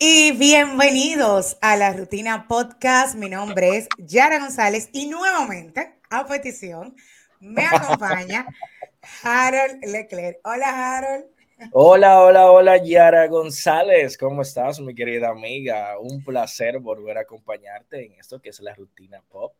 Y bienvenidos a la Rutina Podcast. Mi nombre es Yara González y nuevamente, a petición, me acompaña Harold Leclerc. Hola, Harold. Hola, hola, hola, Yara González. ¿Cómo estás, mi querida amiga? Un placer volver a acompañarte en esto que es la Rutina Pop.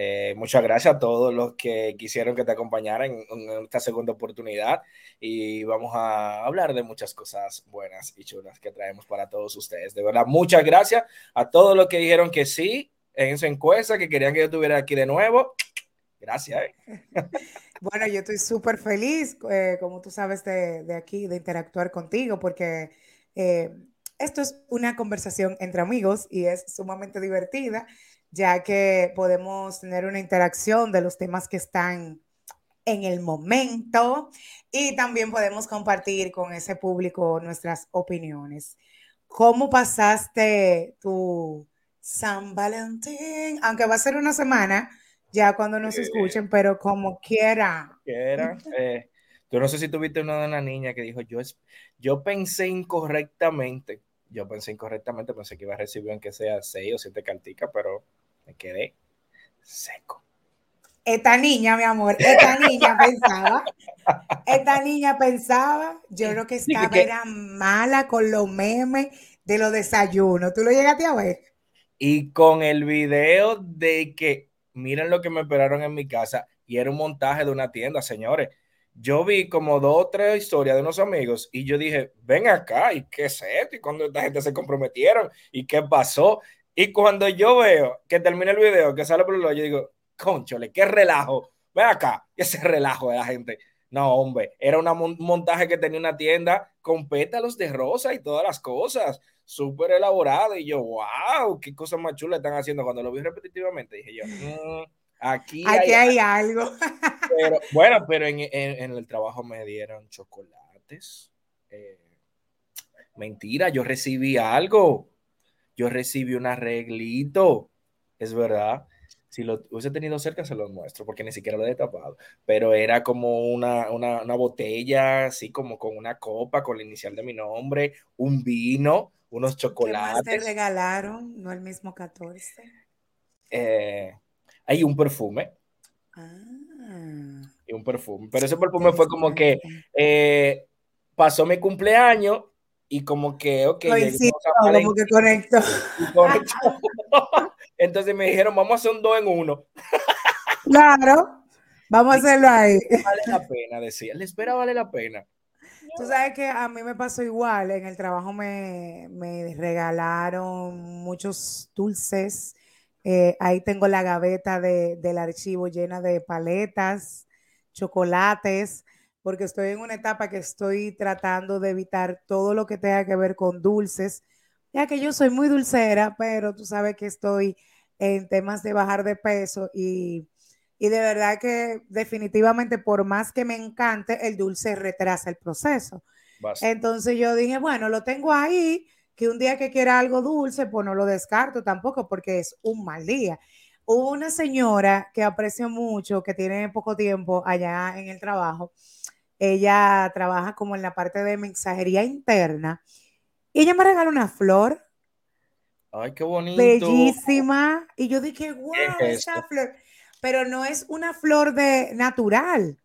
Eh, muchas gracias a todos los que quisieron que te acompañaran en, esta segunda oportunidad y vamos a hablar de muchas cosas buenas y chulas que traemos para todos ustedes. De verdad, muchas gracias a todos los que dijeron que sí en esa encuesta, que querían que yo estuviera aquí de nuevo. Gracias. ¿eh? Bueno, yo estoy súper feliz, eh, como tú sabes, de, aquí, de interactuar contigo, porque esto es una conversación entre amigos y es sumamente divertida ya que podemos tener una interacción de los temas que están en el momento y también podemos compartir con ese público nuestras opiniones. ¿Cómo pasaste tu San Valentín? Aunque va a ser una semana, ya cuando nos escuchen, pero como quiera. Quiera. Eh, yo no sé si tuviste una de una niña que dijo, yo, yo pensé incorrectamente, yo pensé incorrectamente, pensé que iba a recibir aunque sea seis o siete carticas, pero me quedé seco. Esta niña, mi amor, esta niña pensaba, esta niña pensaba, yo creo que estaba era mala con los memes de los desayunos. ¿Tú lo llegaste a ver? Y con el video de que, miren lo que me esperaron en mi casa, y era un montaje de una tienda, señores. Yo vi como dos o tres historias de unos amigos y yo dije, ven acá, ¿y qué es esto? ¿Y cuando esta gente se comprometieron? ¿Y qué pasó? Y cuando yo veo que termina el video, que sale por el yo digo, conchole, qué relajo. Ven acá, ese relajo de la gente. No, hombre, era un montaje que tenía una tienda con pétalos de rosa y todas las cosas, súper elaborado. Y yo, wow, qué cosas más chulas están haciendo. Cuando lo vi repetitivamente, dije yo, mm, aquí, hay, algo. Pero, bueno, pero en, el trabajo me dieron chocolates. Eh, mentira, yo recibí algo yo recibí un arreglito, es verdad. Si lo hubiese tenido cerca, se lo muestro, porque ni siquiera lo he tapado. Pero era como una, una, una botella, así como con una copa con la inicial de mi nombre, un vino, unos chocolates. ¿Qué más te regalaron? No el mismo 14. Eh, hay un perfume. Ah. Y un perfume. Pero ese perfume fue como que eh, pasó mi cumpleaños y como que, ok, como que conecto. Entonces me dijeron, vamos a hacer un dos en uno. Claro, vamos a hacerlo ahí. Vale la pena, decía, la espera vale la pena. Tú sabes que a mí me pasó igual, en el trabajo me, me regalaron muchos dulces, eh, ahí tengo la gaveta de, del archivo llena de paletas, chocolates, porque estoy en una etapa que estoy tratando de evitar todo lo que tenga que ver con dulces, ya que yo soy muy dulcera, pero tú sabes que estoy en temas de bajar de peso y, de verdad que definitivamente por más que me encante, el dulce retrasa el proceso. Entonces yo dije, bueno, lo tengo ahí, que un día que quiera algo dulce, pues no lo descarto tampoco porque es un mal día. Hubo una señora que aprecio mucho, que tiene poco tiempo allá en el trabajo, ella trabaja como en la parte de mensajería interna. Y ella me regaló una flor. Ay, qué bonito. Bellísima. Y yo dije, wow, esa flor. Pero no es una flor de natural.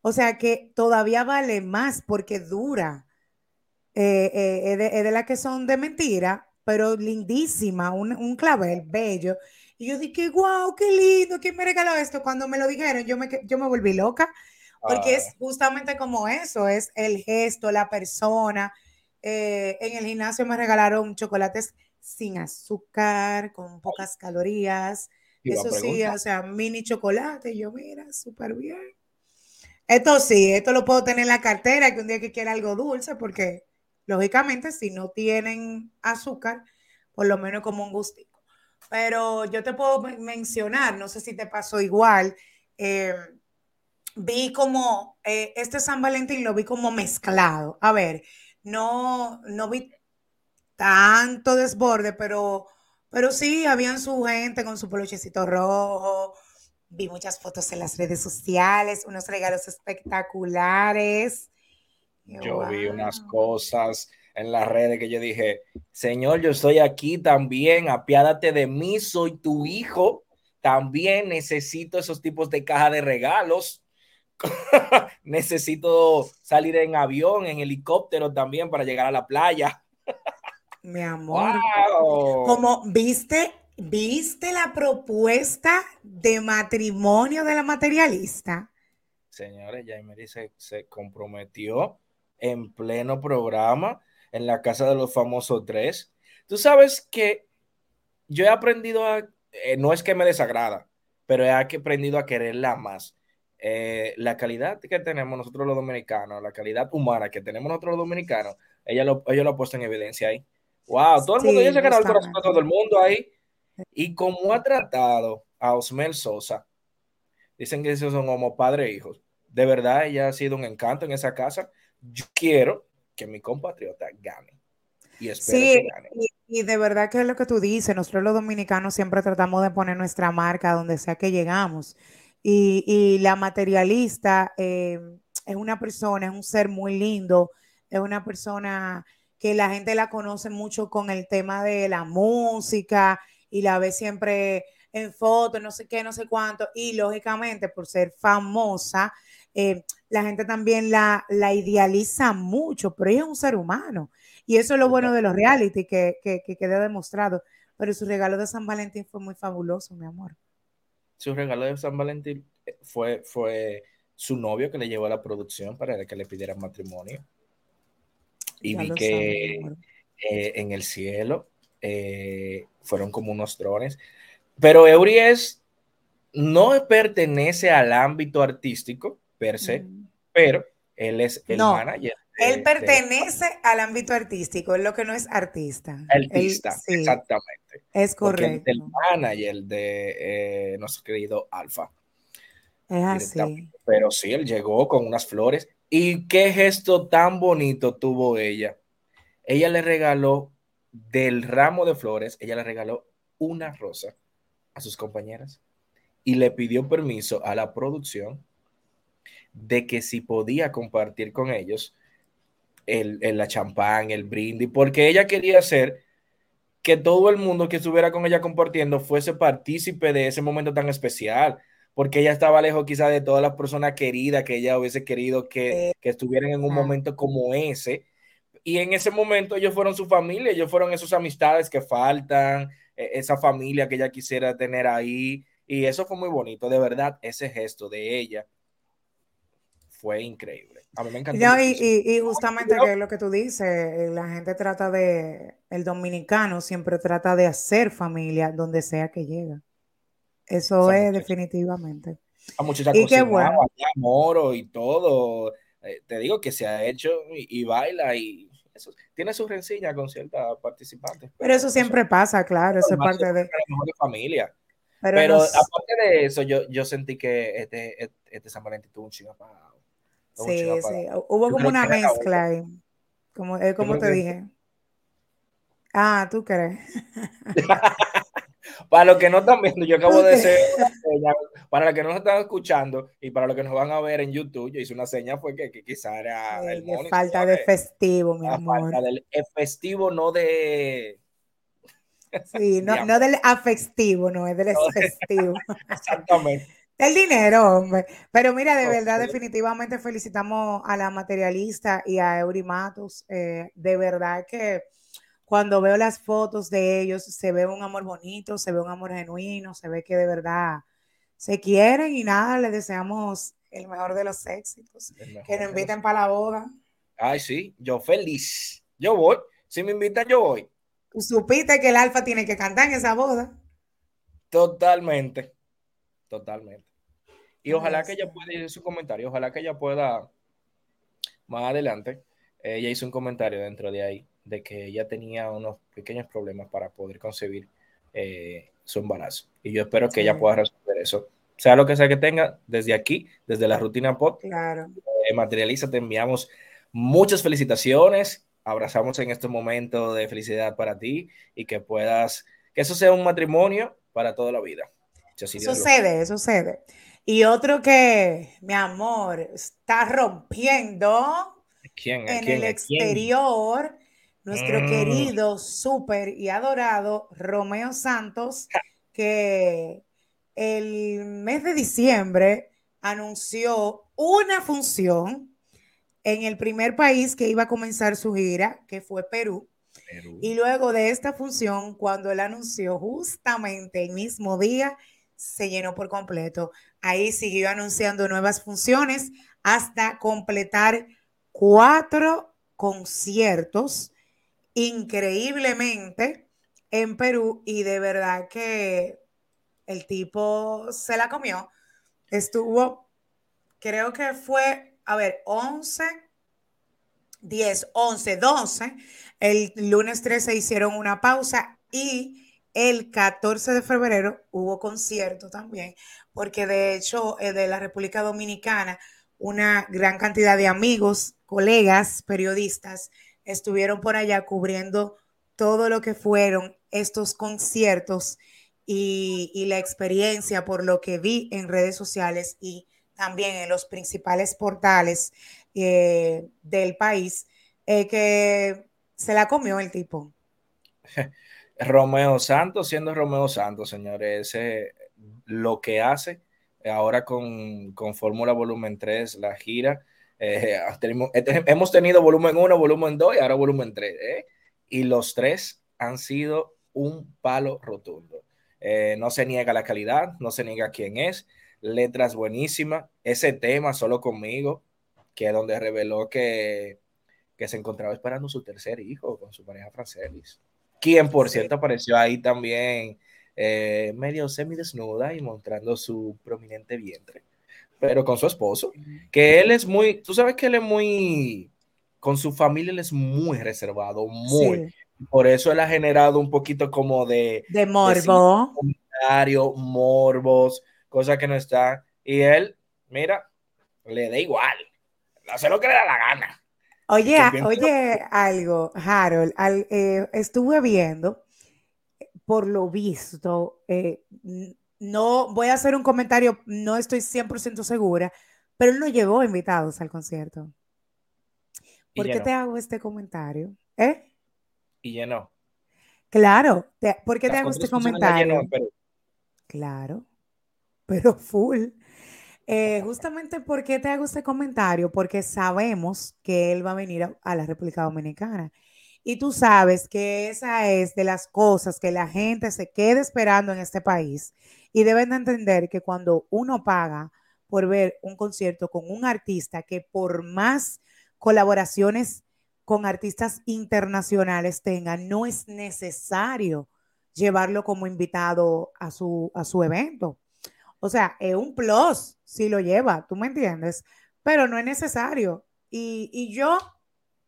O sea que todavía vale más porque dura. Eh, eh, es, de, las que son de mentira, pero lindísima, un, un, clavel bello. Y yo dije, wow, qué lindo, ¿quién me regaló esto? Cuando me lo dijeron, yo me, yo me volví loca porque es ah. justamente como eso, es el gesto, la persona. Eh, en el gimnasio me regalaron chocolates sin azúcar, con pocas calorías. Eso sí, o sea, mini chocolate. yo, mira, súper bien. Esto sí, esto lo puedo tener en la cartera, que un día que quiera algo dulce, porque lógicamente si no tienen azúcar, por lo menos como un gustico. Pero yo te puedo mencionar, no sé si te pasó igual, eh, vi como, eh, este San Valentín lo vi como mezclado. A ver, no, no vi tanto desborde, pero, pero sí, habían su gente con su peluchecito rojo. Vi muchas fotos en las redes sociales, unos regalos espectaculares. Yo vi unas cosas. en las redes que yo dije, Señor, yo estoy aquí también, apiádate de mí, soy tu hijo, también necesito esos tipos de caja de regalos. necesito salir en avión, en helicóptero también para llegar a la playa. Mi amor. Como viste, viste la propuesta de matrimonio de la materialista. Señores, Jaime se, se comprometió en pleno programa en la casa de los famosos tres. Tú sabes que yo he aprendido a, eh, no es que me desagrada, pero he aprendido a quererla más. Eh, la calidad que tenemos nosotros los dominicanos, la calidad humana que tenemos nosotros los dominicanos, ella lo, ella lo ha puesto en evidencia ahí. Wow, todo el mundo, ya se ganó el corazón de todo el mundo ahí. Y como ha tratado a Osmel Sosa, dicen que esos son como padre e hijos. De verdad, ella ha sido un encanto en esa casa. Yo quiero que mi compatriota gane. Y espero sí, que gane. Y, de verdad que es lo que tú dices, nosotros los dominicanos siempre tratamos de poner nuestra marca donde sea que llegamos. Y, la materialista eh, es una persona, es un ser muy lindo, es una persona que la gente la conoce mucho con el tema de la música y la ve siempre en fotos, no sé qué, no sé cuánto, y lógicamente por ser famosa, eh, la gente también la, idealiza mucho, pero ella es un ser humano. Y eso es lo bueno de los reality, que, que, que quedó demostrado. Pero su regalo de San Valentín fue muy fabuloso, mi amor. Su regalo de San Valentín eh, fue, fue su novio que le llevó a la producción para que le pidiera matrimonio. Y vi que eh, en el cielo fueron como unos drones. Pero Eury es, no pertenece al ámbito artístico, per se, mm. pero él es el manager. Él pertenece al ámbito artístico, es lo que no es artista. Artista, exactamente. Es correcto. el manager de eh, nuestro querido Alfa. Es así. Pero sí, él llegó con unas flores. ¿Y qué gesto tan bonito tuvo ella? Ella le regaló del ramo de flores, ella le regaló una rosa a sus compañeras y le pidió permiso a la producción de que si podía compartir con ellos el, la champán, el brindis, porque ella quería hacer que todo el mundo que estuviera con ella compartiendo fuese partícipe de ese momento tan especial, porque ella estaba lejos quizá de todas las personas queridas que ella hubiese querido que, que estuvieran en un momento como ese. Y en ese momento ellos fueron su familia, ellos fueron esas amistades que faltan, e, esa familia que ella quisiera tener ahí. Y eso fue muy bonito, de verdad, ese gesto de ella fue increíble. A mí me encantó. y, justamente que es lo que tú dices, eh, la gente trata de, el dominicano siempre trata de hacer familia donde sea que llega. Eso es definitivamente. A muchachas y qué bueno. amor y todo. Eh, te digo que se ha hecho y, baila y eso tiene su rencilla con ciertas participantes. Pero, eso siempre pasa, claro, eso es parte de... de familia. Pero, aparte de eso, yo, yo sentí que este, este, este San Valentín tuvo un chingo Sí, sí. Hubo como una mezcla ahí. Como, eh, como te dije. Ah, ¿tú crees? para los que no están viendo, yo acabo de hacer para los que no están escuchando y para los que nos van a ver en YouTube, yo hice una seña fue que, que quizá era falta de festivo, mi amor. Falta del festivo, no de Sí, no, no del afectivo, no, es del festivo. Exactamente. El dinero, hombre. Pero mira, de verdad, definitivamente felicitamos a la materialista y a Eurimatus. Eh, de verdad que cuando veo las fotos de ellos, se ve un amor bonito, se ve un amor genuino, se ve que de verdad se quieren y nada, les deseamos el mejor de los éxitos. Que nos inviten para la boda. Ay, sí, yo feliz. Yo voy. Si me invitan, yo voy. Tú supiste que el Alfa tiene que cantar en esa boda. Totalmente. Totalmente. Y ojalá que ella pueda ir su comentario, ojalá que ella pueda más adelante. Ella hizo un comentario dentro de ahí de que ella tenía unos pequeños problemas para poder concebir eh, su embarazo. Y yo espero que ella pueda resolver eso. Sea lo que sea que tenga, desde aquí, desde la rutina pod, claro. Eh, materializa, te enviamos muchas felicitaciones. Abrazamos en este momento de felicidad para ti y que puedas, que eso sea un matrimonio para toda la vida. Sucede, sucede. Y otro que, mi amor, está rompiendo en el exterior. nuestro mm. querido, súper y adorado Romeo Santos, que el mes de diciembre anunció una función en el primer país que iba a comenzar su gira, que fue Perú. Y luego de esta función, cuando él anunció justamente el mismo día, se llenó por completo. Ahí siguió anunciando nuevas funciones hasta completar cuatro conciertos increíblemente en Perú y de verdad que el tipo se la comió. Estuvo, creo que fue, a ver, 11, 10, 11, 12. El lunes 13 hicieron una pausa y el 14 de febrero hubo concierto también, porque de hecho eh, de la República Dominicana una gran cantidad de amigos, colegas, periodistas estuvieron por allá cubriendo todo lo que fueron estos conciertos y, la experiencia por lo que vi en redes sociales y también en los principales portales eh, del país, eh, que se la comió el tipo. Romeo Santos, siendo Romeo Santos, señores, lo que hace ahora con, con Fórmula Volumen 3, la gira. Eh, hemos tenido volumen 1, volumen 2 y ahora volumen 3. ¿eh? Y los tres han sido un palo rotundo. Eh, no se niega la calidad, no se niega quién es. Letras buenísimas. Ese tema, solo conmigo, que es donde reveló que, que se encontraba esperando su tercer hijo con su pareja Francelis. Quien, por cierto, apareció ahí también eh, medio semidesnuda y mostrando su prominente vientre, pero con su esposo, que él es muy, tú sabes que él es muy, con su familia él es muy reservado, muy. Por eso él ha generado un poquito como de... De morbo. De morbos, cosas que no están. Y él, mira, le da igual. Hace lo que le da la gana. Oye, oye, algo, Harold, eh, estuve viendo por lo visto, eh, no voy a hacer un comentario, no estoy 100% segura, pero él no llevó invitados al concierto. ¿Por qué te hago este comentario? ¿Eh? Y llenó. Claro, ¿por qué te hago este comentario? claro, pero full. Eh, justamente, ¿por qué te hago este comentario? Porque sabemos que él va a venir a la República Dominicana y tú sabes que esa es de las cosas que la gente se queda esperando en este país. Y deben de entender que cuando uno paga por ver un concierto con un artista que por más colaboraciones con artistas internacionales tenga, no es necesario llevarlo como invitado a su, a su evento. O sea, es un plus si lo lleva, tú me entiendes, pero no es necesario. Y, y yo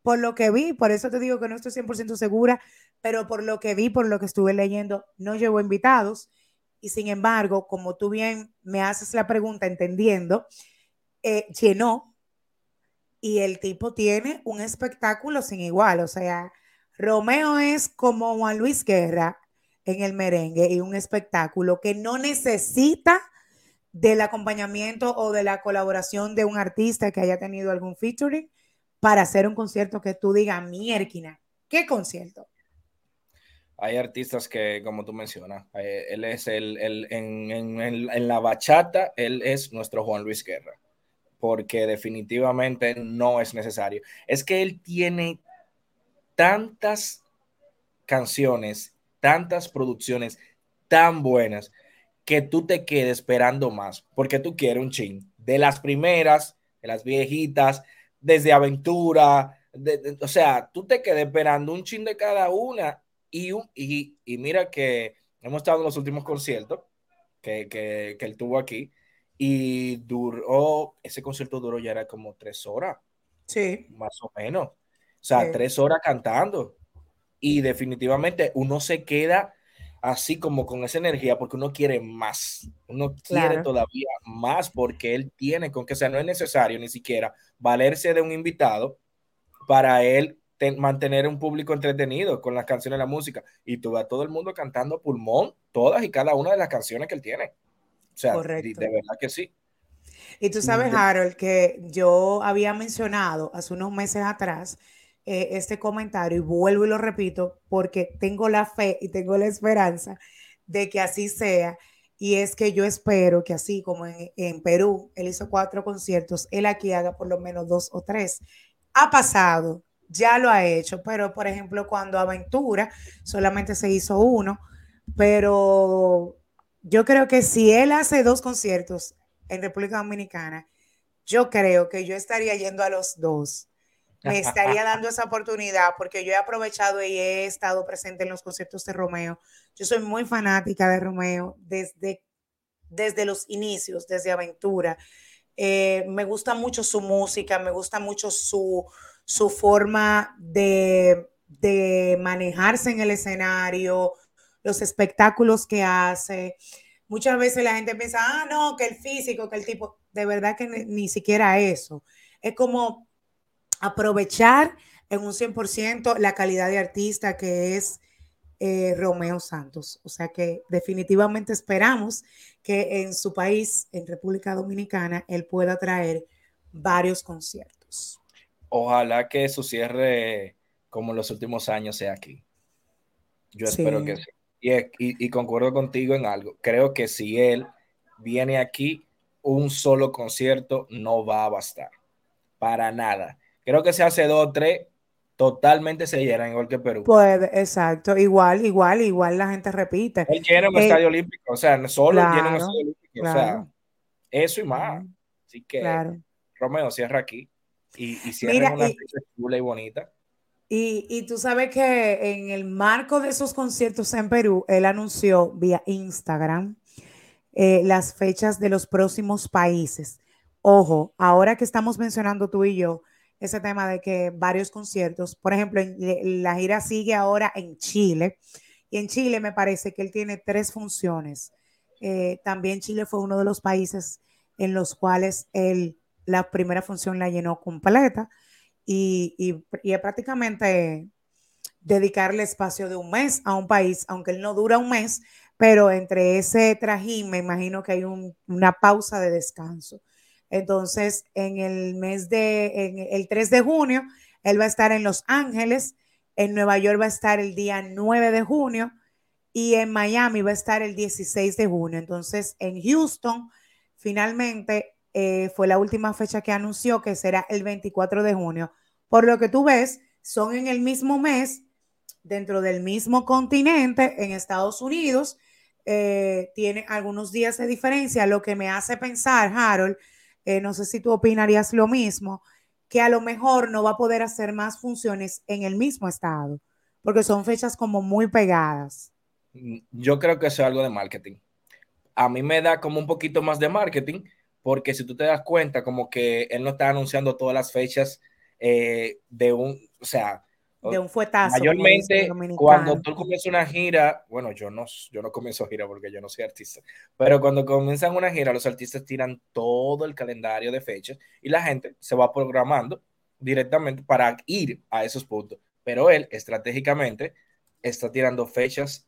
por lo que vi, por eso te digo que no estoy 100% segura, pero por lo que vi, por lo que estuve leyendo, no llevo invitados. Y sin embargo, como tú bien me haces la pregunta entendiendo, eh, llenó y el tipo tiene un espectáculo sin igual. O sea, Romeo es como Juan Luis Guerra en el merengue y un espectáculo que no necesita del acompañamiento o de la colaboración de un artista que haya tenido algún featuring para hacer un concierto que tú digas, mierquina, ¿qué concierto? Hay artistas que, como tú mencionas, eh, él es el, en, en, la bachata, él es nuestro Juan Luis Guerra, porque definitivamente no es necesario. Es que él tiene tantas canciones, tantas producciones tan buenas que tú te quedes esperando más, porque tú quieres un ching de las primeras, de las viejitas, desde aventura, o sea, tú te quedes esperando un chin de cada una y, y, y mira que hemos estado en los últimos conciertos que, que, que él tuvo aquí y duró, ese concierto duró ya era como tres horas. Sí. Más o menos. O sea, tres horas cantando. Y definitivamente uno se queda así como con esa energía porque uno quiere más, uno quiere todavía más porque él tiene con que sea, no es necesario ni siquiera valerse de un invitado para él mantener un público entretenido con las canciones y la música y tú a todo el mundo cantando pulmón todas y cada una de las canciones que él tiene. O sea, de, verdad que sí. Y tú sabes, Harold, que yo había mencionado hace unos meses atrás eh, este comentario y vuelvo y lo repito porque tengo la fe y tengo la esperanza de que así sea. Y es que yo espero que así como en, en Perú, él hizo cuatro conciertos, él aquí haga por lo menos dos o tres. Ha pasado, ya lo ha hecho, pero por ejemplo cuando Aventura solamente se hizo uno, pero yo creo que si él hace dos conciertos en República Dominicana, yo creo que yo estaría yendo a los dos. Me estaría dando esa oportunidad porque yo he aprovechado y he estado presente en los conciertos de Romeo. Yo soy muy fanática de Romeo desde, desde los inicios, desde Aventura. Eh, me gusta mucho su música, me gusta mucho su, su forma de, de manejarse en el escenario, los espectáculos que hace. Muchas veces la gente piensa, ah, no, que el físico, que el tipo, de verdad que ni, siquiera eso. Es como aprovechar en un 100% la calidad de artista que es eh, Romeo Santos. O sea que definitivamente esperamos que en su país, en República Dominicana, él pueda traer varios conciertos. Ojalá que su cierre, como en los últimos años, sea aquí. Yo espero que sí. Y, concuerdo contigo en algo. Creo que si él viene aquí, un solo concierto no va a bastar. Para nada. Creo que se hace dos o tres, totalmente se llenan, igual que Perú. Puede, exacto. Igual, igual, igual la gente repite. Él llena un eh, estadio olímpico, o sea, solo llena un estadio olímpico. O sea, eso y más. Así que Romeo cierra aquí y, y cierra una fecha chula y bonita. Y, tú sabes que en el marco de esos conciertos en Perú, él anunció vía Instagram eh, las fechas de los próximos países. Ojo, ahora que estamos mencionando tú y yo ese tema de que varios conciertos, por ejemplo, la gira sigue ahora en Chile y en Chile me parece que él tiene tres funciones. Eh, también Chile fue uno de los países en los cuales él la primera función la llenó completa y, y, es prácticamente dedicarle espacio de un mes a un país, aunque él no dura un mes, pero entre ese trajín me imagino que hay una pausa de descanso. Entonces, en el mes de, en el 3 de junio, él va a estar en Los Ángeles, en Nueva York va a estar el día 9 de junio y en Miami va a estar el 16 de junio. Entonces, en Houston, finalmente eh, fue la última fecha que anunció que será el 24 de junio. Por lo que tú ves, son en el mismo mes, dentro del mismo continente, en Estados Unidos, eh, tiene algunos días de diferencia, lo que me hace pensar, Harold, eh, no sé si tú opinarías lo mismo, que a lo mejor no va a poder hacer más funciones en el mismo estado, porque son fechas como muy pegadas. Mm, yo creo que eso es algo de marketing. A mí me da como un poquito más de marketing, porque si tú te das cuenta, como que él no está anunciando todas las fechas eh, de un, o sea, de un fuetazo. Mayormente, cuando tú comienzas una gira, bueno, yo no, yo no comienzo gira porque yo no soy artista, pero cuando comienzan una gira, los artistas tiran todo el calendario de fechas y la gente se va programando directamente para ir a esos puntos. Pero él, estratégicamente, está tirando fechas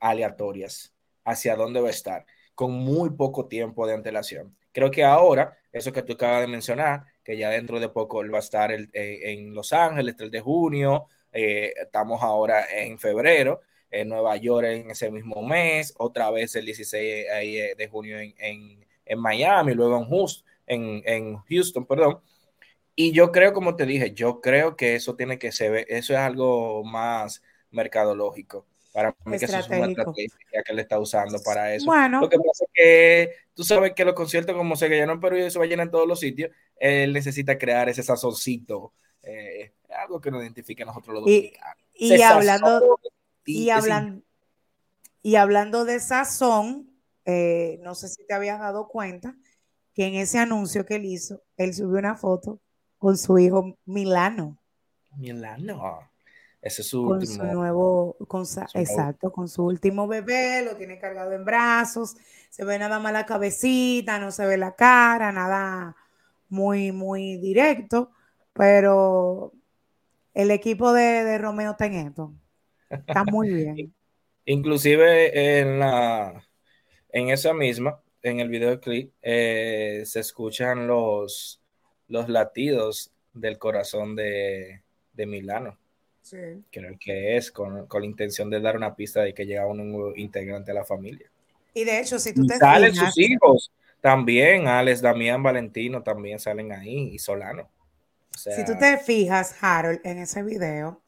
aleatorias hacia dónde va a estar, con muy poco tiempo de antelación. Creo que ahora, eso que tú acabas de mencionar, ya dentro de poco va a estar eh, en Los Ángeles, 3 de junio, eh, estamos ahora en febrero, en Nueva York en ese mismo mes, otra vez el 16 eh, de junio en, en, Miami, luego en Houston, en, en Houston, perdón. Y yo creo, como te dije, yo creo que eso tiene que ser, eso es algo más mercadológico. Para mí que eso es una estrategia que él está usando para eso. Bueno. Lo que pasa es que tú sabes que los conciertos como se llenan en Perú y se va a llenar en todos los sitios, él necesita crear ese sazoncito, eh, algo que nos identifique a nosotros los dominicanos. Y, hablando, y, hablando, y hablando de sazón, eh, no sé si te habías dado cuenta que en ese anuncio que él hizo, él subió una foto con su hijo Milano. Milano. Ese es su con Su nuevo, exacto, con su último bebé, lo tiene cargado en brazos, se ve nada más la cabecita, no se ve la cara, nada muy, muy directo, pero el equipo de, Romeo Teneto está muy bien. Inclusive en la en esa misma, en el videoclip, eh, se escuchan los, los latidos del corazón de, de Milano. Sí. Creo que es con, con, la intención de dar una pista de que llega un nuevo integrante a la familia. Y de hecho, si tú te salen sus hijos también, Alex, Damián, Valentino también salen ahí y Solano. si tú te fijas, Harold, en ese video,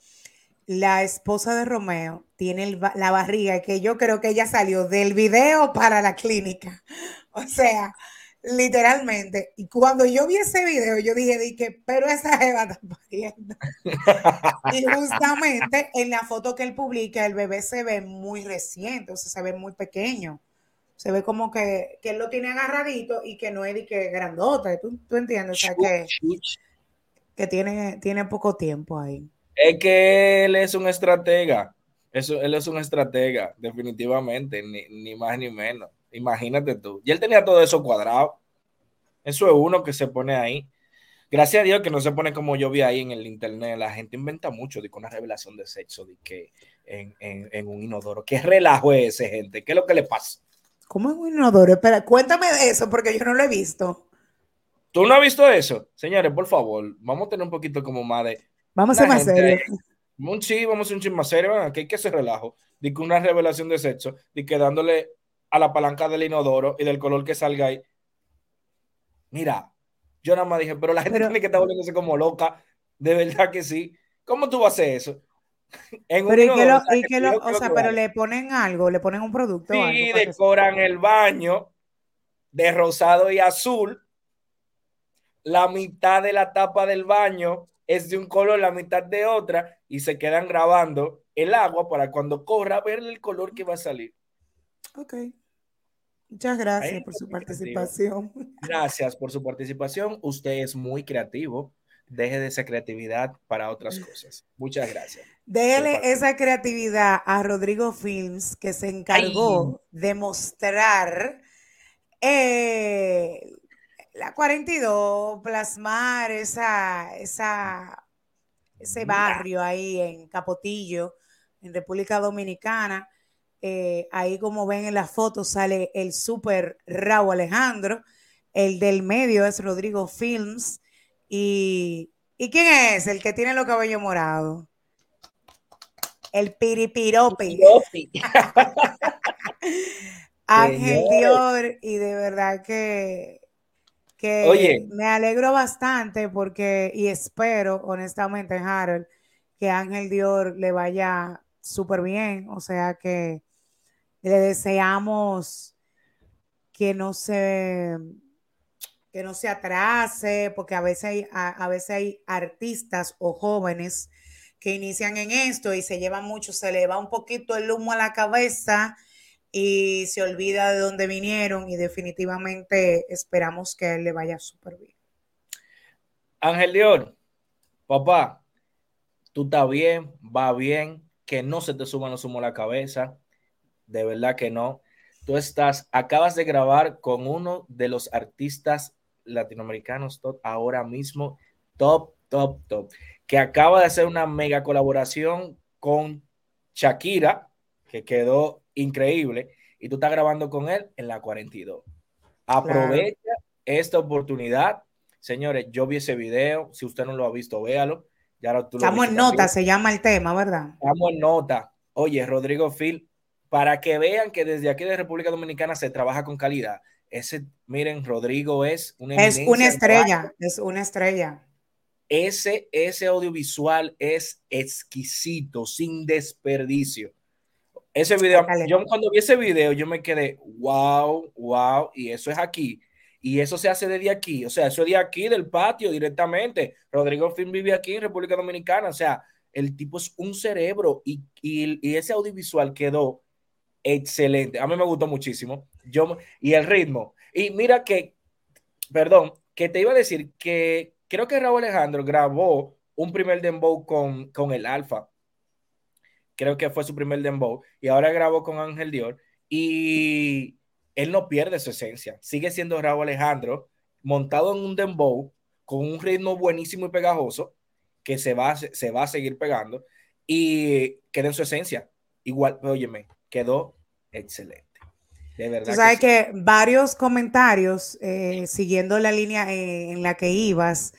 la esposa de Romeo tiene la barriga que yo creo que ella salió del video para la clínica. O sea, literalmente. Y cuando yo vi ese video, yo dije, dije pero esa Eva está pariendo. y justamente en la foto que él publica, el bebé se ve muy reciente, o sea, se ve muy pequeño. Se ve como que, él lo tiene agarradito y que no es de que grandote. ¿Tú, tú entiendes? O sea, que, que tiene, tiene poco tiempo ahí. Es que él es un estratega. Eso, él es un estratega, definitivamente, ni, más ni menos. Imagínate tú. Y él tenía todo eso cuadrado. Eso es uno que se pone ahí. Gracias a Dios que no se pone como yo vi ahí en el internet. La gente inventa mucho de una revelación de sexo de que en, un inodoro. ¿Qué relajo es ese, gente? ¿Qué es lo que le pasa? ¿Cómo es un inodoro? Espera, cuéntame de eso porque yo no lo he visto. ¿Tú no has visto eso? Señores, por favor, vamos a tener un poquito como más de Vamos a ser más serios. Un sí, vamos a ser un chisme más serio. Aquí hay que hacer relajo. De que una revelación de sexo, de que dándole a la palanca del inodoro y del color que salga ahí. Mira, yo nada más dije, pero la gente tiene que estar volviéndose como loca. De verdad que sí. ¿Cómo tú vas a hacer eso? En pero y que lo, o sea, pero le ponen algo, le ponen un producto. Sí, decoran el baño de rosado y azul. La mitad de la tapa del baño es de un color, la mitad de otra, y se quedan grabando el agua para cuando corra ver el color que va a salir. Ok. Muchas gracias por su participación. Gracias por su participación. Usted es muy creativo. Deje de esa creatividad para otras cosas. Muchas gracias. Déjele esa creatividad a Rodrigo Films, que se encargó de mostrar eh, la 42, plasmar esa, esa, ese barrio ahí en Capotillo, en República Dominicana. Eh, ahí como ven en la foto sale el super Raúl Alejandro, el del medio es Rodrigo Films. Y, ¿Y quién es el que tiene los cabellos morados? El piripiropi. Ángel Dior, y de verdad que que me alegro bastante porque, y espero honestamente, Harold, que Ángel Dior le vaya súper bien, o sea que le deseamos que no se que no se atrase, porque a veces hay, a veces hay artistas o jóvenes que inician en esto y se llevan mucho, se le va un poquito el humo a la cabeza y se olvida de dónde vinieron y definitivamente esperamos que él le vaya súper bien. Ángel Dior, papá, tú estás bien, va bien, que no se te suba los sumo a la cabeza, de verdad que no. Tú estás, acabas de grabar con uno de los artistas latinoamericanos top ahora mismo, top, top, top, que acaba de hacer una mega colaboración con Shakira, que quedó increíble y tú estás grabando con él en la 42. Aprovecha esta oportunidad. Señores, yo vi ese video. Si usted no lo ha visto, véalo. Ya Estamos en nota, se llama el tema, ¿verdad? Estamos en nota. Oye, Rodrigo Phil, para que vean que desde aquí de República Dominicana se trabaja con calidad. Ese, miren, Rodrigo es una Es una estrella, es una estrella. Ese, ese audiovisual es exquisito, sin desperdicio. Ese video, yo cuando vi ese video, yo me quedé, wow, wow, y eso es aquí. Y eso se hace desde aquí, o sea, eso es de aquí, del patio, directamente. Rodrigo Film vive aquí en República Dominicana, o sea, el tipo es un cerebro y, y, ese audiovisual quedó excelente. A mí me gustó muchísimo. Yo, y el ritmo. Y mira que, perdón, que te iba a decir que creo que Raúl Alejandro grabó un primer dembow con, con el Alfa creo que fue su primer dembow, y ahora grabó con Ángel Dior, y él no pierde su esencia, sigue siendo Raúl Alejandro, montado en un dembow, con un ritmo buenísimo y pegajoso, que se va, se va a seguir pegando, y queda en su esencia. Igual, óyeme, quedó excelente. De verdad. Tú sabes que, varios comentarios, eh, siguiendo la línea eh, en la que ibas,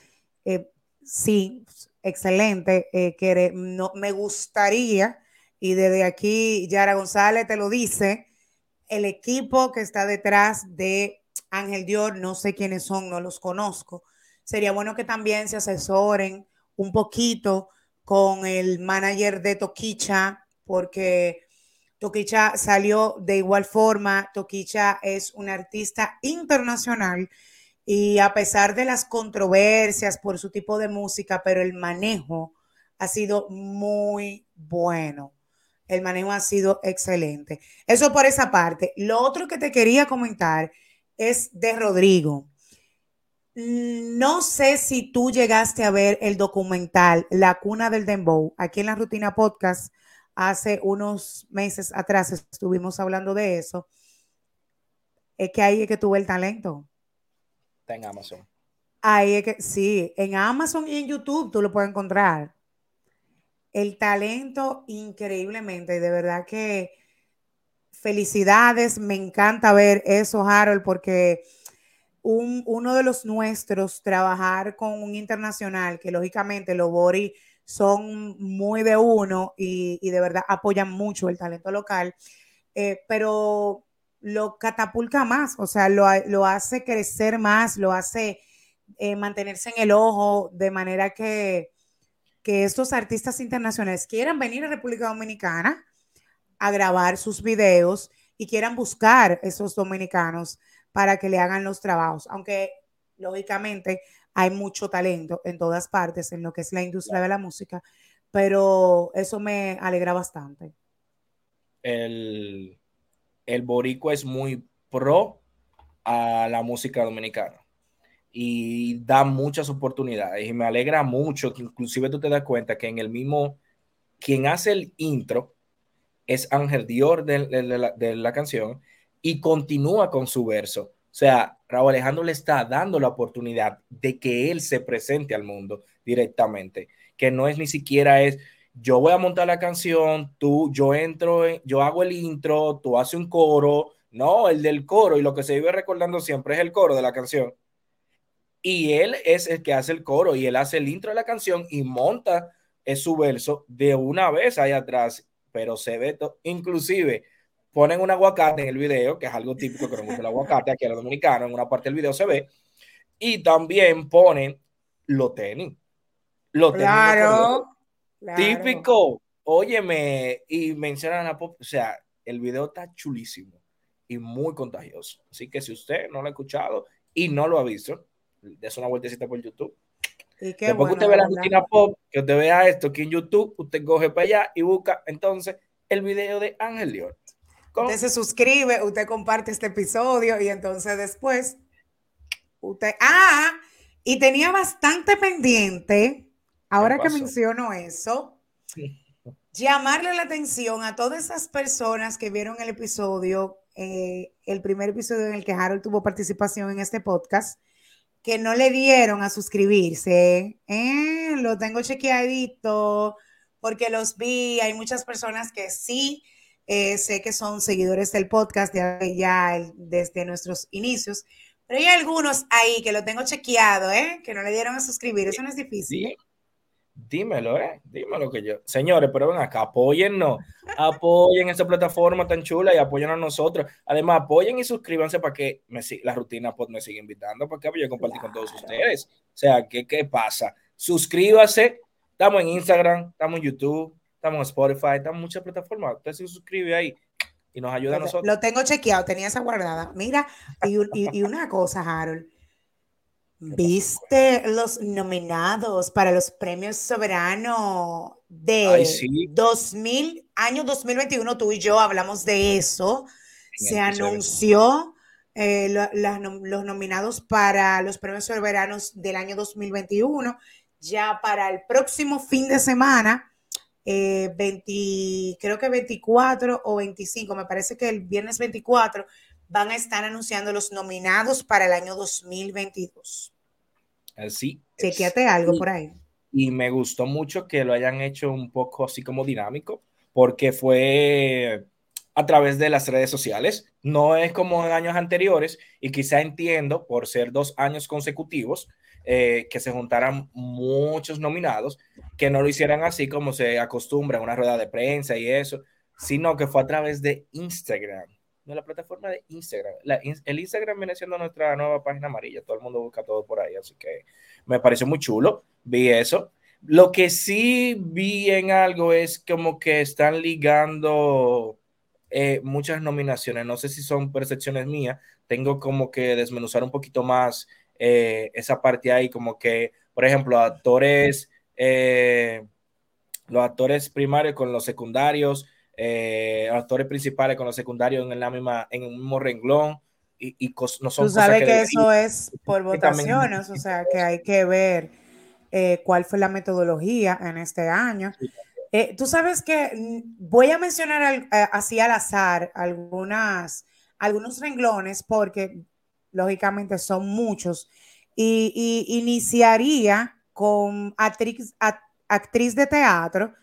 eh, sí, excelente, que no, me gustaría, y desde aquí Yara González te lo dice, el equipo que está detrás de Ángel Dior, no sé quiénes son, no los conozco. Sería bueno que también se asesoren un poquito con el manager de Toquicha, porque Toquicha salió de igual forma. Toquicha es un artista internacional y a pesar de las controversias por su tipo de música, pero el manejo ha sido muy bueno. El manejo ha sido excelente. Eso por esa parte. Lo otro que te quería comentar es de Rodrigo. No sé si tú llegaste a ver el documental La cuna del dembow. Aquí en la rutina podcast, hace unos meses atrás estuvimos hablando de eso. Es que ahí es que tuve el talento. Está en Amazon. Ahí es que, sí, en Amazon y en YouTube tú lo puedes encontrar. El talento increíblemente, de verdad que felicidades, me encanta ver eso, Harold, porque uno de los nuestros, trabajar con un internacional, que lógicamente los Bori son muy de uno y, de verdad apoyan mucho el talento local, eh, pero lo catapulta más, o sea, lo, hace crecer más, lo hace eh, mantenerse en el ojo, de manera que, que estos artistas internacionales quieran venir a República Dominicana a grabar sus videos y quieran buscar esos dominicanos para que le hagan los trabajos, aunque lógicamente hay mucho talento en todas partes en lo que es la industria de la música, pero eso me alegra bastante. El, el boricua es muy pro a la música dominicana y da muchas oportunidades y me alegra mucho que inclusive tú te das cuenta que en el mismo, quien hace el intro es Ángel Dior de, la, canción y continúa con su verso. O sea, Alejandro le está dando la oportunidad de que él se presente al mundo directamente, que no es ni siquiera es, yo voy a montar la canción, tú, yo entro, yo hago el intro, tú haces un coro, no, el del coro y lo que se vive recordando siempre es el coro de la canción. Y él es el que hace el coro y él hace el intro de la canción y monta es su verso de una vez ahí atrás, pero se ve todo, inclusive ponen un aguacate en el video, que es algo típico que nos gusta el aguacate aquí a los dominicanos, en una parte del video se ve, y también ponen los tenis. Los tenis claro. Típico, óyeme, y mencionan a Pop, o sea, el video está chulísimo y muy contagioso. Así que si usted no lo ha escuchado y no lo ha visto, des una vueltecita por YouTube. Y qué Después que usted ve la rutina pop, que usted vea esto aquí en YouTube, usted coge para allá y busca entonces el video de Ángel Usted se suscribe, usted comparte este episodio y entonces después usted. Ah, y tenía bastante pendiente ahora que menciono eso, llamarle la atención a todas esas personas que vieron el episodio, eh, el primer episodio en el que Harold tuvo participación en este podcast, que no le dieron a suscribirse. Eh, lo tengo chequeadito porque los vi. Hay muchas personas que sí eh, sé que son seguidores del podcast ya desde nuestros inicios, pero hay algunos ahí que lo tengo chequeado, ¿eh? que no le dieron a suscribir. Eso no es difícil. Dímelo, ¿eh? Dímelo que yo. Señores, pero ven acá, apóyennos. Apoyen esa plataforma tan chula y apoyen a nosotros. Además, apoyen y suscríbanse para que me, la rutina pues, me siga invitando, porque yo compartir con todos ustedes. O sea, ¿qué, ¿qué pasa? Suscríbase. Estamos en Instagram, estamos en YouTube, estamos en Spotify, estamos en muchas plataformas. Usted se suscribe ahí y nos ayuda a nosotros. Lo tengo chequeado, tenía esa guardada. Mira, y, y una cosa, Harold ¿Viste los nominados para los premios soberano de 2000, año 2021? Tú y yo hablamos de eso. Se anunció eh, los nominados para los premios soberanos del año 2021. Ya para el próximo fin de semana, 20, eh, creo que 24 o 25, me parece que el viernes 24 van a estar anunciando los nominados para el año 2022. Así. Chequeate algo por ahí. Y me gustó mucho que lo hayan hecho un poco así como dinámico, porque fue a través de las redes sociales. No es como en años anteriores, y quizá entiendo por ser dos años consecutivos eh, que se juntaran muchos nominados, que no lo hicieran así como se acostumbra en una rueda de prensa y eso, sino que fue a través de Instagram, de la plataforma de Instagram. el Instagram viene siendo nuestra nueva página amarilla, todo el mundo busca todo por ahí, así que me pareció muy chulo, vi eso. Lo que sí vi en algo es como que están ligando eh, muchas nominaciones, no sé si son percepciones mías, tengo como que desmenuzar un poquito más eh, esa parte ahí, como que, por ejemplo, actores, eh, los actores primarios con los secundarios, eh, actores principales con los secundarios en, la misma, en el mismo renglón. Y, y no son Tú sabes que, eso es por votaciones, o sea que hay que ver cuál fue la metodología en este año. Tú sabes que mm, voy a mencionar así al azar algunas, algunos renglones porque lógicamente son muchos, y, iniciaría con actriz, actriz de teatro.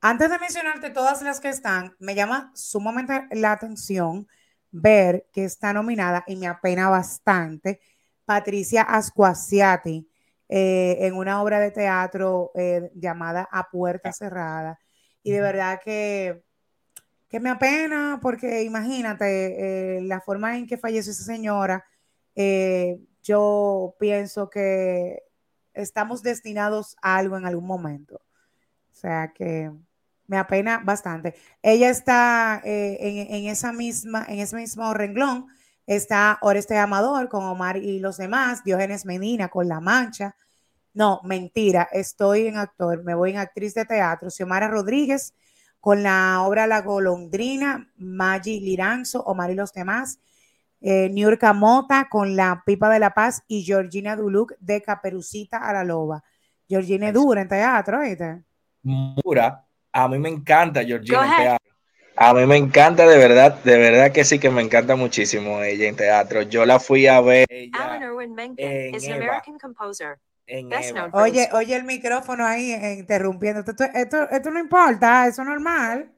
Antes de mencionarte todas las que están, me llama sumamente la atención ver que está nominada y me apena bastante Patricia Asquasiati eh, en una obra de teatro eh, llamada A Puerta Cerrada. Y de verdad que, que me apena porque imagínate eh, la forma en que falleció esa señora eh, yo pienso que estamos destinados a algo en algún momento. O sea que me apena bastante. Ella está eh, en, esa misma, en ese mismo renglón. Está Oreste Amador con Omar y los demás, Diógenes Medina con La Mancha. No, mentira, estoy en actor, me voy en actriz de teatro. Xiomara Rodríguez con la obra La Golondrina, Maggi Liranzo, Omar y los demás eh, Niurka Mota con La Pipa de la Paz y Georgina Duluc de Caperucita a la Loba. Georgina es dura en teatro, ¿viste? Dura. A mí me encanta Georgina en teatro. A mí me encanta de verdad, de verdad que sí que me encanta muchísimo ella en teatro. Yo la fui a ver ella Oye, oye el micrófono ahí eh, interrumpiendo. Esto, esto, esto no importa, eso es normal.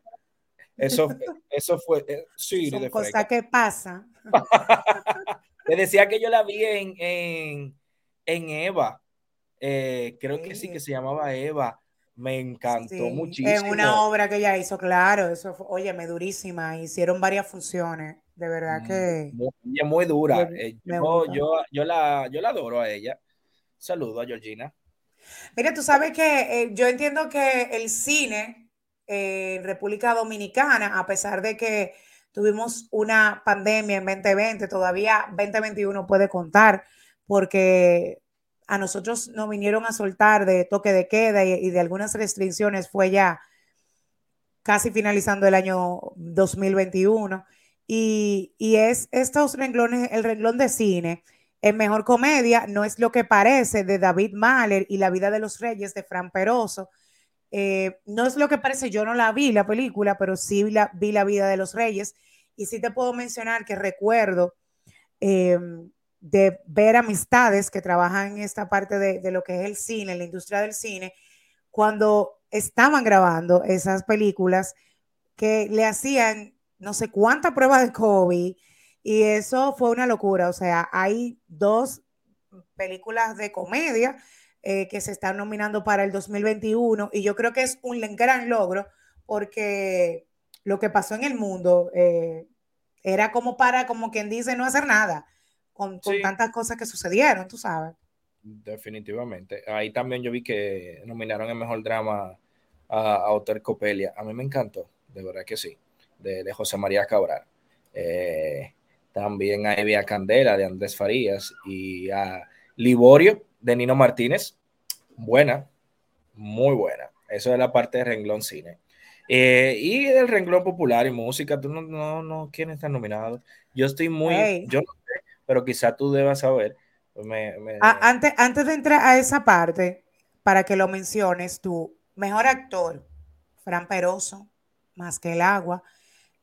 Eso, eso fue. Eh, sí, Son cosas que pasa. Te decía que yo la vi en, en, en Eva. Eh, creo que sí, que se llamaba Eva. Me encantó muchísimo. En una obra que ella hizo, claro. Eso fue, oye, me durísima. Hicieron varias funciones. De verdad que. Muy, muy dura. Eh, yo, yo, la, yo la adoro a ella. Saludo a Georgina. Mira, tú sabes que yo entiendo que el cine en República Dominicana, a pesar de que tuvimos una pandemia en 2020, todavía 2021 puede contar, porque a nosotros nos vinieron a soltar de toque de queda y, de algunas restricciones, fue ya casi finalizando el año 2021. Y, y es estos renglones, el renglón de cine, en Mejor Comedia, no es lo que parece de David Mahler y La vida de los reyes de Fran Peroso, eh, no es lo que parece, yo no la vi la película, pero sí vi la, vi la vida de los reyes. Y sí te puedo mencionar que recuerdo em, de ver amistades que trabajan en esta parte de, lo que es el cine, la industria del cine, cuando estaban grabando esas películas que le hacían no sé cuánta prueba de COVID y eso fue una locura. O sea, hay dos películas de comedia eh, que se están nominando para el 2021 y yo creo que es un gran logro porque lo que pasó en el mundo eh, era como para, como quien dice, no hacer nada con, tantas cosas que sucedieron, tú sabes. Definitivamente. Ahí también yo vi que nominaron el mejor drama a, a Copelia. A mí me encantó, de verdad que sí, de, José María Cabral. Eh, también a Evia Candela de Andrés Farías y a Liborio de Nino Martínez, buena, muy buena. Eso es la parte de renglón cine. Eh, y del renglón popular y música, tú no, no, no, ¿quién está nominado? Yo estoy muy, yo no sé, pero quizá tú debas saber. Pues antes, antes de entrar a esa parte, para que lo menciones tú, mejor actor, Fran Peroso, más que el agua,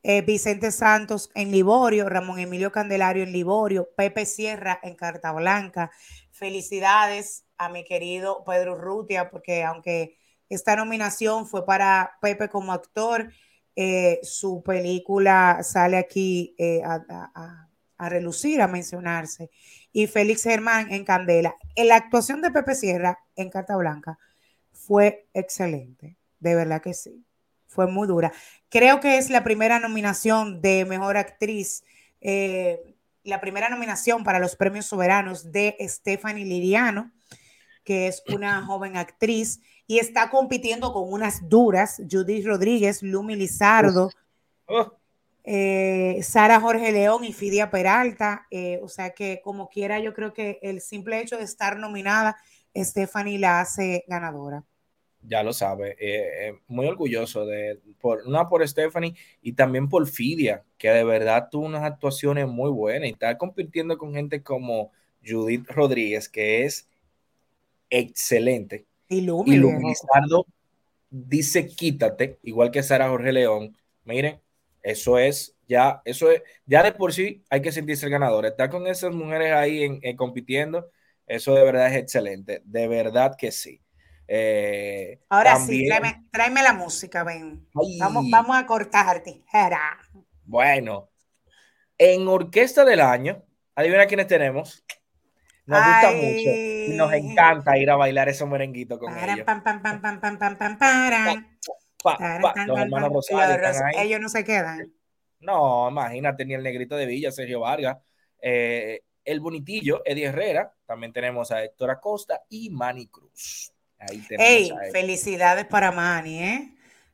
eh, Vicente Santos en Liborio, Ramón Emilio Candelario en Liborio, Pepe Sierra en Carta Blanca. Felicidades a mi querido Pedro Rutia, porque aunque esta nominación fue para Pepe como actor, eh, su película sale aquí eh, a relucir, a mencionarse. Y Félix Germán en Candela. La actuación de Pepe Sierra en Carta Blanca fue excelente, de verdad que sí, fue muy dura. Creo que es la primera nominación de Mejor Actriz, eh, la primera nominación para los premios soberanos de Stephanie Liriano, que es una joven actriz y está compitiendo con unas duras, Judith Rodríguez, Lumi Lizardo. Oh. Eh, Sara Jorge León y Fidia Peralta. Eh, o sea que como quiera, yo creo que el simple hecho de estar nominada, Stephanie la hace ganadora. Ya lo sabe, eh, muy orgulloso de, por, una por Stephanie y también por Fidia, que de verdad tuvo unas actuaciones muy buenas y está compitiendo con gente como Judith Rodríguez, que es excelente. Y Lizardo dice quítate, igual que Sara Jorge León. Miren, eso es ya, eso es, ya de por sí hay que sentirse el ganador. Estar con esas mujeres ahí en, compitiendo, eso de verdad es excelente. De verdad que sí. Eh, Ahora sí, tráeme, la música, ven. Vamos, vamos a cortar tijera. Bueno, en Orquesta del Año, adivina quiénes tenemos. Nos gusta mucho y nos encanta ir a bailar esos merenguitos con ellos. Pam, pam, pam, pam, pam, pam, pam, pam, los hermanos Rosario Ellos no se quedan. No, imagínate, ni el negrito de Villa, Sergio Vargas. Eh, el bonitillo, Eddie Herrera. También tenemos a Héctor Acosta y Manny Cruz. Ahí tenemos felicidades para Manny, ¿eh?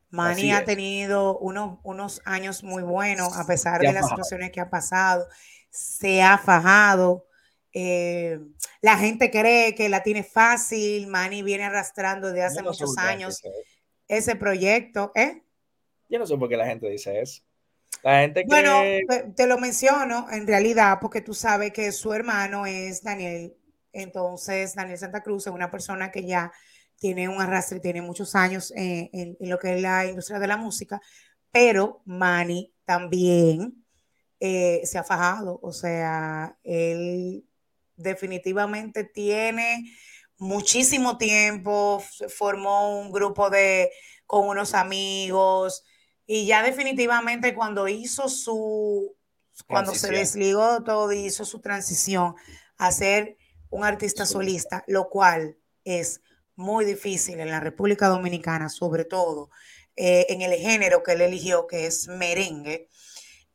Manny ha tenido unos, unos años muy buenos, a pesar de las situaciones que ha pasado. Se ha fajado. Eh, la gente cree que la tiene fácil. Manny viene arrastrando desde hace muchos años ese proyecto, ¿eh? Yo no sé por qué la gente dice eso. La gente Bueno, te lo menciono en realidad porque tú sabes que su hermano es Daniel. Entonces, Daniel Santa Cruz es una persona que ya tiene un arrastre, tiene muchos años en, lo que es la industria de la música, pero Manny también eh, se ha fajado. O sea, él definitivamente tiene muchísimo tiempo, formó un grupo de con unos amigos y ya definitivamente cuando hizo su cuando se desligó todo y hizo su transición a ser un artista solista, lo cual es muy difícil en la República Dominicana, sobre todo eh, en el género que él eligió, que es merengue,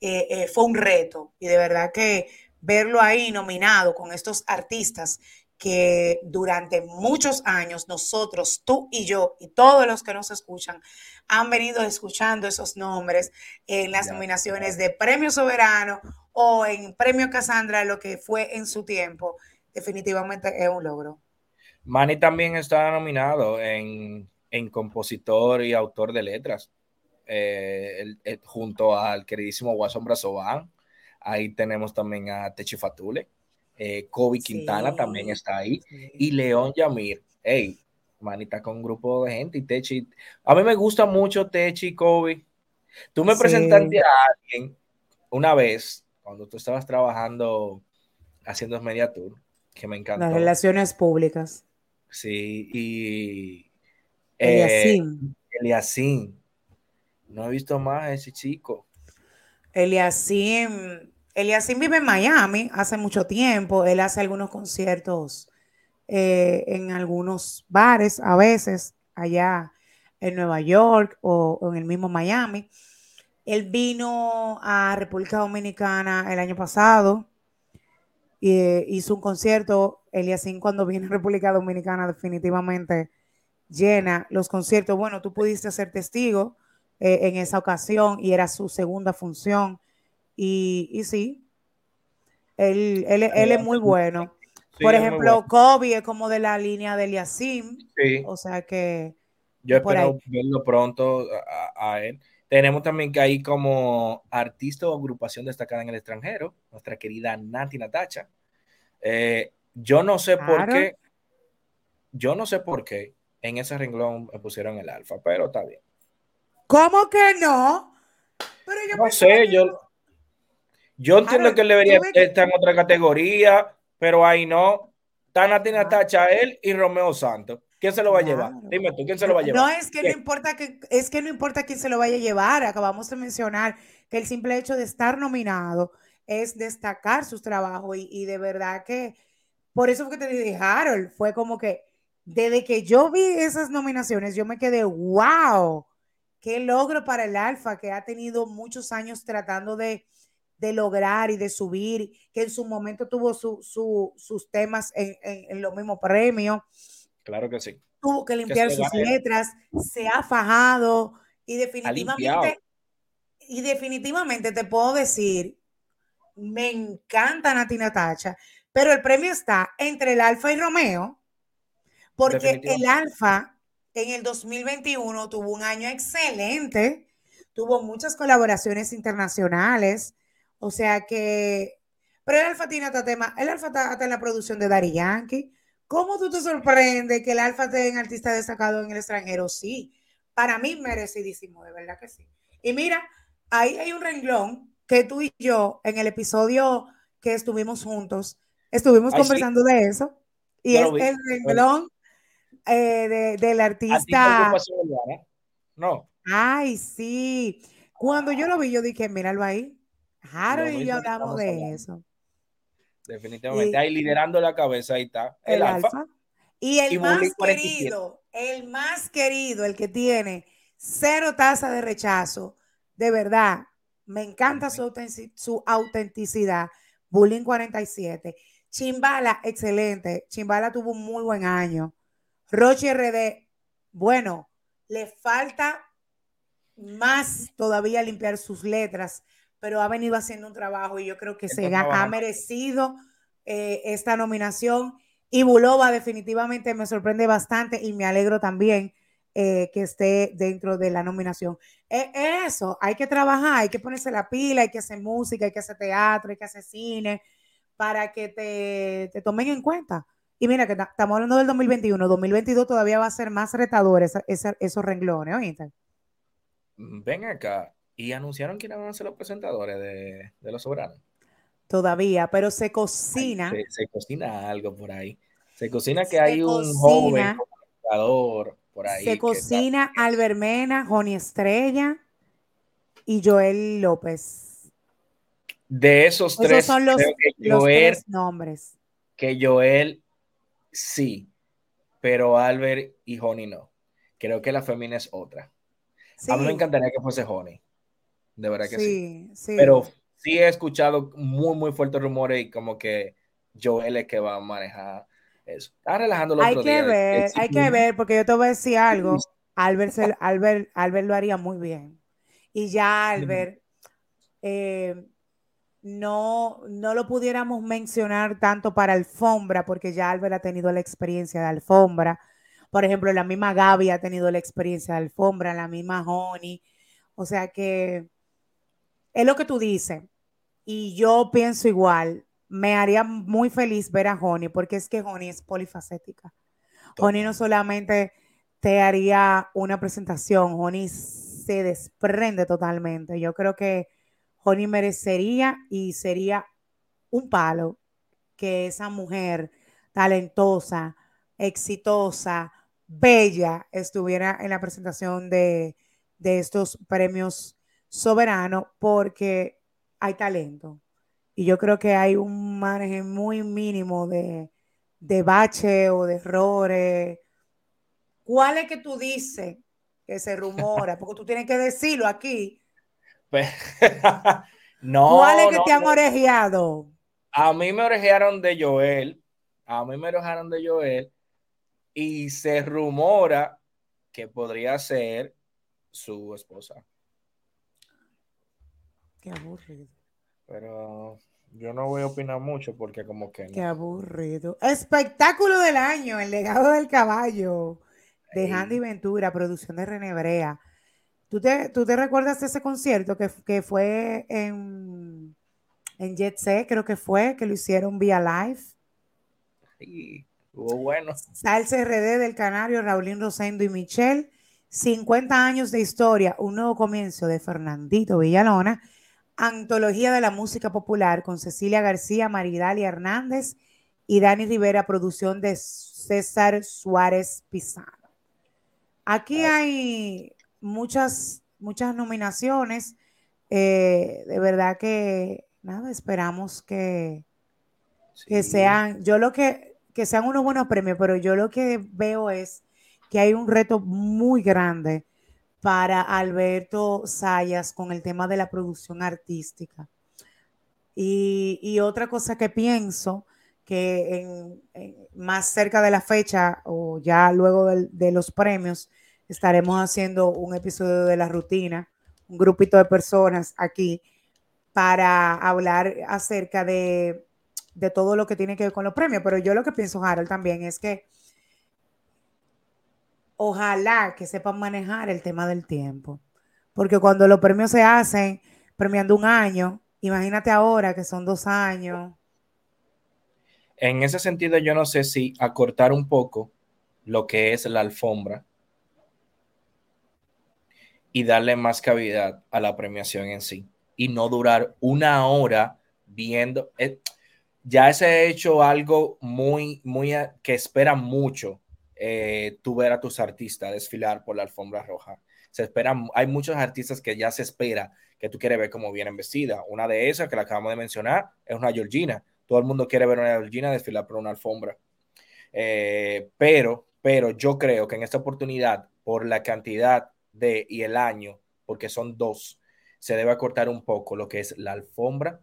eh, eh, fue un reto. Y de verdad que verlo ahí nominado con estos artistas que durante muchos años nosotros, tú y yo y todos los que nos escuchan han venido escuchando esos nombres en las nominaciones de Premio Soberano o en Premio Casandra, lo que fue en su tiempo, definitivamente es un logro. Manny también está nominado en, compositor y autor de letras, eh, junto al queridísimo Watson Brazovan. Ahí tenemos también a Techi Fatule eh, Kobe Quintana también está ahí, y León Yamir. Hey, manita con un grupo de gente y Techi. A mí me gusta mucho Techi y Kobe. Tú me presentaste a alguien una vez cuando tú estabas trabajando haciendo media tour, que me encantó. Las relaciones públicas. Sí, y eh, Eliasim. No he visto más a ese chico. Eliasim Eliasim vive en Miami hace mucho tiempo. Él hace algunos conciertos eh, en algunos bares, a veces allá en Nueva York o, en el mismo Miami. Él vino a República Dominicana el año pasado y eh, hizo un concierto. Eliasim cuando viene a República Dominicana definitivamente llena los conciertos. Bueno, tú pudiste ser testigo eh, en esa ocasión y era su segunda función y, sí, él, es muy bueno. Por ejemplo, Kobe es como de la línea de Eliasim. Sí. O sea que. Yo espero verlo pronto a, él. Tenemos también que hay como artista o agrupación destacada en el extranjero, nuestra querida Nati Natacha. Eh, yo no sé por qué, yo no sé por qué en ese renglón me pusieron el alfa, pero está bien. ¿Cómo que no? Pero yo no sé, yo, yo entiendo que él debería estar en otra categoría, pero ahí no. Tana tiene tacha a él y Romeo Santos. ¿Quién se lo va a llevar? Dime tú, ¿quién se lo va a llevar? No, es que no importa que, es que no importa quién se lo vaya a llevar. Acabamos de mencionar que el simple hecho de estar nominado es destacar sus trabajos y, de verdad que por eso fue que te dije, Harold, fue como que desde que yo vi esas nominaciones, yo me quedé, wow, qué logro para el Alfa, que ha tenido muchos años tratando de, lograr y de subir, que en su momento tuvo sus temas en, los mismos premios. Claro que sí. Tuvo que limpiar sus letras, se ha fajado y definitivamente, y definitivamente te puedo decir, me encanta Natina Tacha, pero el premio está entre el Alfa y Romeo, porque el Alfa en el 2021 tuvo un año excelente, tuvo muchas colaboraciones internacionales, o sea que, pero el Alfa tiene otro tema, el Alfa está, en la producción de Daddy Yankee. ¿Cómo tú te sorprendes que el Alfa en artista destacado en el extranjero? Sí, para mí merecidísimo, de verdad que sí. Y mira, ahí hay un renglón que tú y yo en el episodio que estuvimos juntos, estuvimos conversando de eso. Y es el renglón eh, del artista. No. Ay, sí. Cuando yo lo vi, yo dije, míralo ahí. Harold y yo hablamos de eso. Definitivamente. ahí liderando la cabeza, ahí está. El, alfa. Y el más querido, el más querido, el que tiene cero tasa de rechazo, de verdad, me encanta su, su autenticidad. Bullying 47. Chimbala, excelente. Chimbala tuvo un muy buen año. Roche RD, bueno, le falta más todavía limpiar sus letras, pero ha venido haciendo un trabajo y yo creo que se ha, merecido eh, esta nominación. Y Bulova definitivamente me sorprende bastante y me alegro también eh, que esté dentro de la nominación. Es eso, hay que trabajar, hay que ponerse la pila, hay que hacer música, hay que hacer teatro, hay que hacer cine, para que te, te tomen en cuenta. Y mira que estamos hablando del 2021, 2022 todavía va a ser más retador esos renglones, ¿oíste? Mm, ven acá, ¿y anunciaron quiénes van a ser los presentadores de, Los Soberanos? Todavía, pero se cocina. se, cocina algo por ahí. Se cocina que hay un joven presentador por ahí. Se cocina Albermena, Joni Estrella y Joel López. De esos, tres, son los, los tres nombres. Que Joel sí, pero Albert y Honey no. Creo que la femina es otra. A mí me encantaría que fuese Honey. De verdad que sí, sí. Pero sí he escuchado muy, muy fuertes rumores y como que Joel es que va a manejar eso. Está relajando los Hay que ver, hay que ver, porque yo te voy a decir algo. Albert, Albert, Albert lo haría muy bien. Y ya Albert, eh, no, no lo pudiéramos mencionar tanto para alfombra, porque ya Albert ha tenido la experiencia de alfombra. Por ejemplo, la misma Gaby ha tenido la experiencia de alfombra, la misma Honey. O sea que es lo que tú dices. Y yo pienso igual. Me haría muy feliz ver a Honey, porque es que Honey es polifacética. Honey no solamente te haría una presentación, Honey se desprende totalmente. Yo creo que Honey merecería y sería un palo que esa mujer talentosa, exitosa, bella, estuviera en la presentación de, estos premios soberanos porque hay talento. Y yo creo que hay un margen muy mínimo de, de bache o de errores. ¿Cuál es que tú dices que se rumora? Porque tú tienes que decirlo aquí no. ¿Cuál es que te han orejeado? A mí me orejearon de Joel. A mí me orejearon de Joel. Y se rumora que podría ser su esposa. Qué aburrido. Pero yo no voy a opinar mucho porque como que Qué aburrido. Espectáculo del año, el legado del caballo de Handy Ventura, producción de René Brea. ¿Tú te, ¿Tú te recuerdas de ese concierto que, fue en, en Jet Set, creo que fue, que lo hicieron vía live? Sí, hubo bueno. Salsa RD del Canario, Raulín Rosendo y Michelle. 50 años de historia, un nuevo comienzo de Fernandito Villalona. Antología de la música popular con Cecilia García, Maridalia Hernández y Dani Rivera, producción de César Suárez Pizano. Aquí hay muchas, muchas nominaciones. Eh, de verdad que nada, esperamos que, que sean, yo lo que, que sean unos buenos premios, pero yo lo que veo es que hay un reto muy grande para Alberto Sayas con el tema de la producción artística. Y, otra cosa que pienso, que en, más cerca de la fecha o ya luego de, los premios, estaremos haciendo un episodio de la rutina, un grupito de personas aquí para hablar acerca de, de todo lo que tiene que ver con los premios. Pero yo lo que pienso, Harold, también es que ojalá que sepan manejar el tema del tiempo. Porque cuando los premios se hacen premiando un año, imagínate ahora que son dos años. En ese sentido, yo no sé si acortar un poco lo que es la alfombra y darle más cavidad a la premiación en sí y no durar una hora viendo. Eh, ya se ha hecho algo muy, muy que espera mucho eh, tú ver a tus artistas desfilar por la alfombra roja. Se espera, hay muchos artistas que ya se espera que tú quieres ver cómo vienen vestida. Una de esas que la acabamos de mencionar es una Georgina. Todo el mundo quiere ver una Georgina desfilar por una alfombra. Eh, pero, pero yo creo que en esta oportunidad, por la cantidad y el año, porque son dos, se debe acortar un poco lo que es la alfombra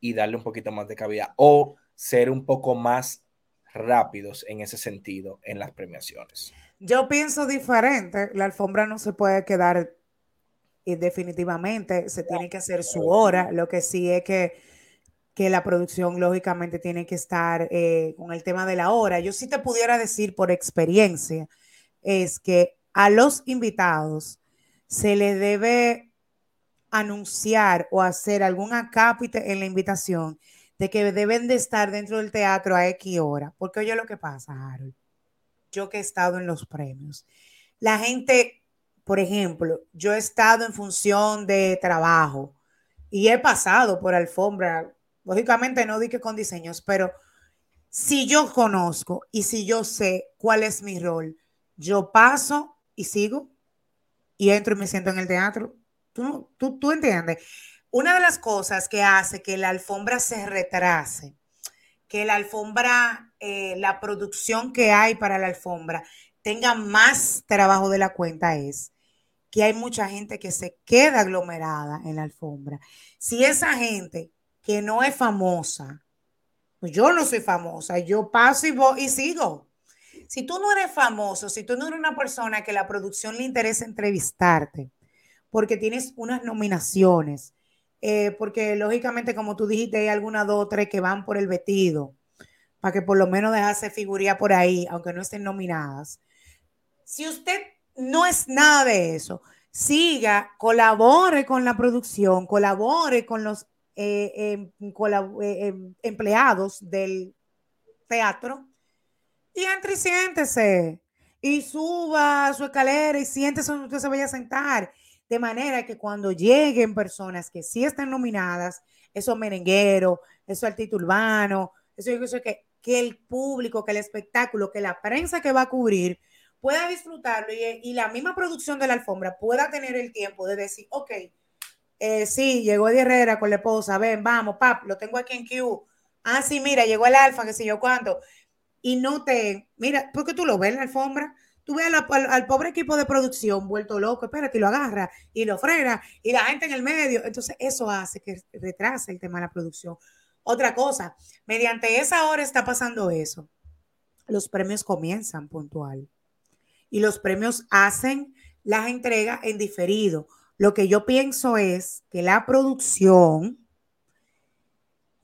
y darle un poquito más de cavidad o ser un poco más rápidos en ese sentido en las premiaciones. Yo pienso diferente, la alfombra no se puede quedar definitivamente, se tiene que hacer su hora, lo que sí es que, que la producción lógicamente tiene que estar eh, con el tema de la hora. Yo sí te pudiera decir por experiencia, es que a los invitados se le debe anunciar o hacer algún acápite en la invitación de que deben de estar dentro del teatro a X hora. Porque oye lo que pasa, Harold. Yo que he estado en los premios. La gente, por ejemplo, yo he estado en función de trabajo y he pasado por alfombra. Lógicamente no di que con diseños, pero si yo conozco y si yo sé cuál es mi rol, yo paso y sigo y entro y me siento en el teatro. Tú, tú, tú entiendes. Una de las cosas que hace que la alfombra se retrase, que la alfombra, eh, la producción que hay para la alfombra tenga más trabajo de la cuenta es que hay mucha gente que se queda aglomerada en la alfombra. Si esa gente que no es famosa, pues yo no soy famosa, yo paso y, voy y sigo. Si tú no eres famoso, si tú no eres una persona que la producción le interesa entrevistarte, porque tienes unas nominaciones, eh, porque lógicamente, como tú dijiste, hay algunas dos o tres que van por el vestido, para que por lo menos dejase figuría por ahí, aunque no estén nominadas. Si usted no es nada de eso, siga, colabore con la producción, colabore con los eh, em, eh, em, empleados del teatro y entre y siéntese y suba a su escalera y siéntese donde usted se vaya a sentar de manera que cuando lleguen personas que sí están nominadas, esos merengueros, esos artistas urbanos, eso, eso que, que el público, que el espectáculo, que la prensa que va a cubrir pueda disfrutarlo y, la misma producción de la alfombra pueda tener el tiempo de decir, ok, eh, sí, llegó Eddie Herrera con la esposa, ven, vamos, pap, lo tengo aquí en Q. Ah, sí, mira, llegó el alfa, que sé yo cuánto. Y no te, mira, porque tú lo ves en la alfombra, tú ves al, pobre equipo de producción vuelto loco, espérate, y lo agarra y lo frena y la gente en el medio. Entonces, eso hace que retrase el tema de la producción. Otra cosa, mediante esa hora está pasando eso. Los premios comienzan puntual y los premios hacen las entregas en diferido. Lo que yo pienso es que la producción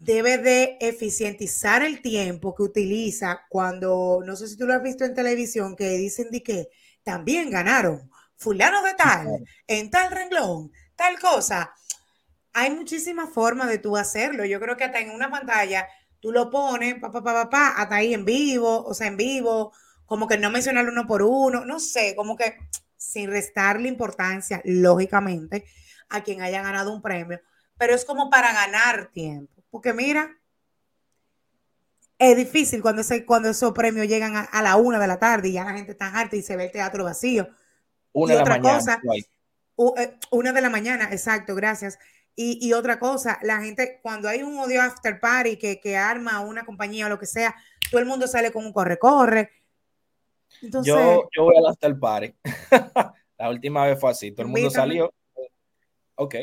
debe de eficientizar el tiempo que utiliza cuando, no sé si tú lo has visto en televisión, que dicen de que también ganaron fulano de tal, en tal renglón, tal cosa. Hay muchísimas formas de tú hacerlo. Yo creo que hasta en una pantalla tú lo pones, pa, pa, pa, pa, hasta ahí en vivo, o sea, en vivo, como que no mencionarlo uno por uno, no sé, como que sin restarle importancia, lógicamente, a quien haya ganado un premio, pero es como para ganar tiempo. Porque mira, es difícil cuando, cuando esos premios llegan a, la una de la tarde y ya la gente está harta y se ve el teatro vacío. Una y de otra la mañana, cosa, eh, una de la mañana, exacto, gracias. Y, otra cosa, la gente, cuando hay un odio after party que, que arma una compañía o lo que sea, todo el mundo sale con un corre-corre. yo, yo voy al after party. la última vez fue así, todo el mundo salió. Ok.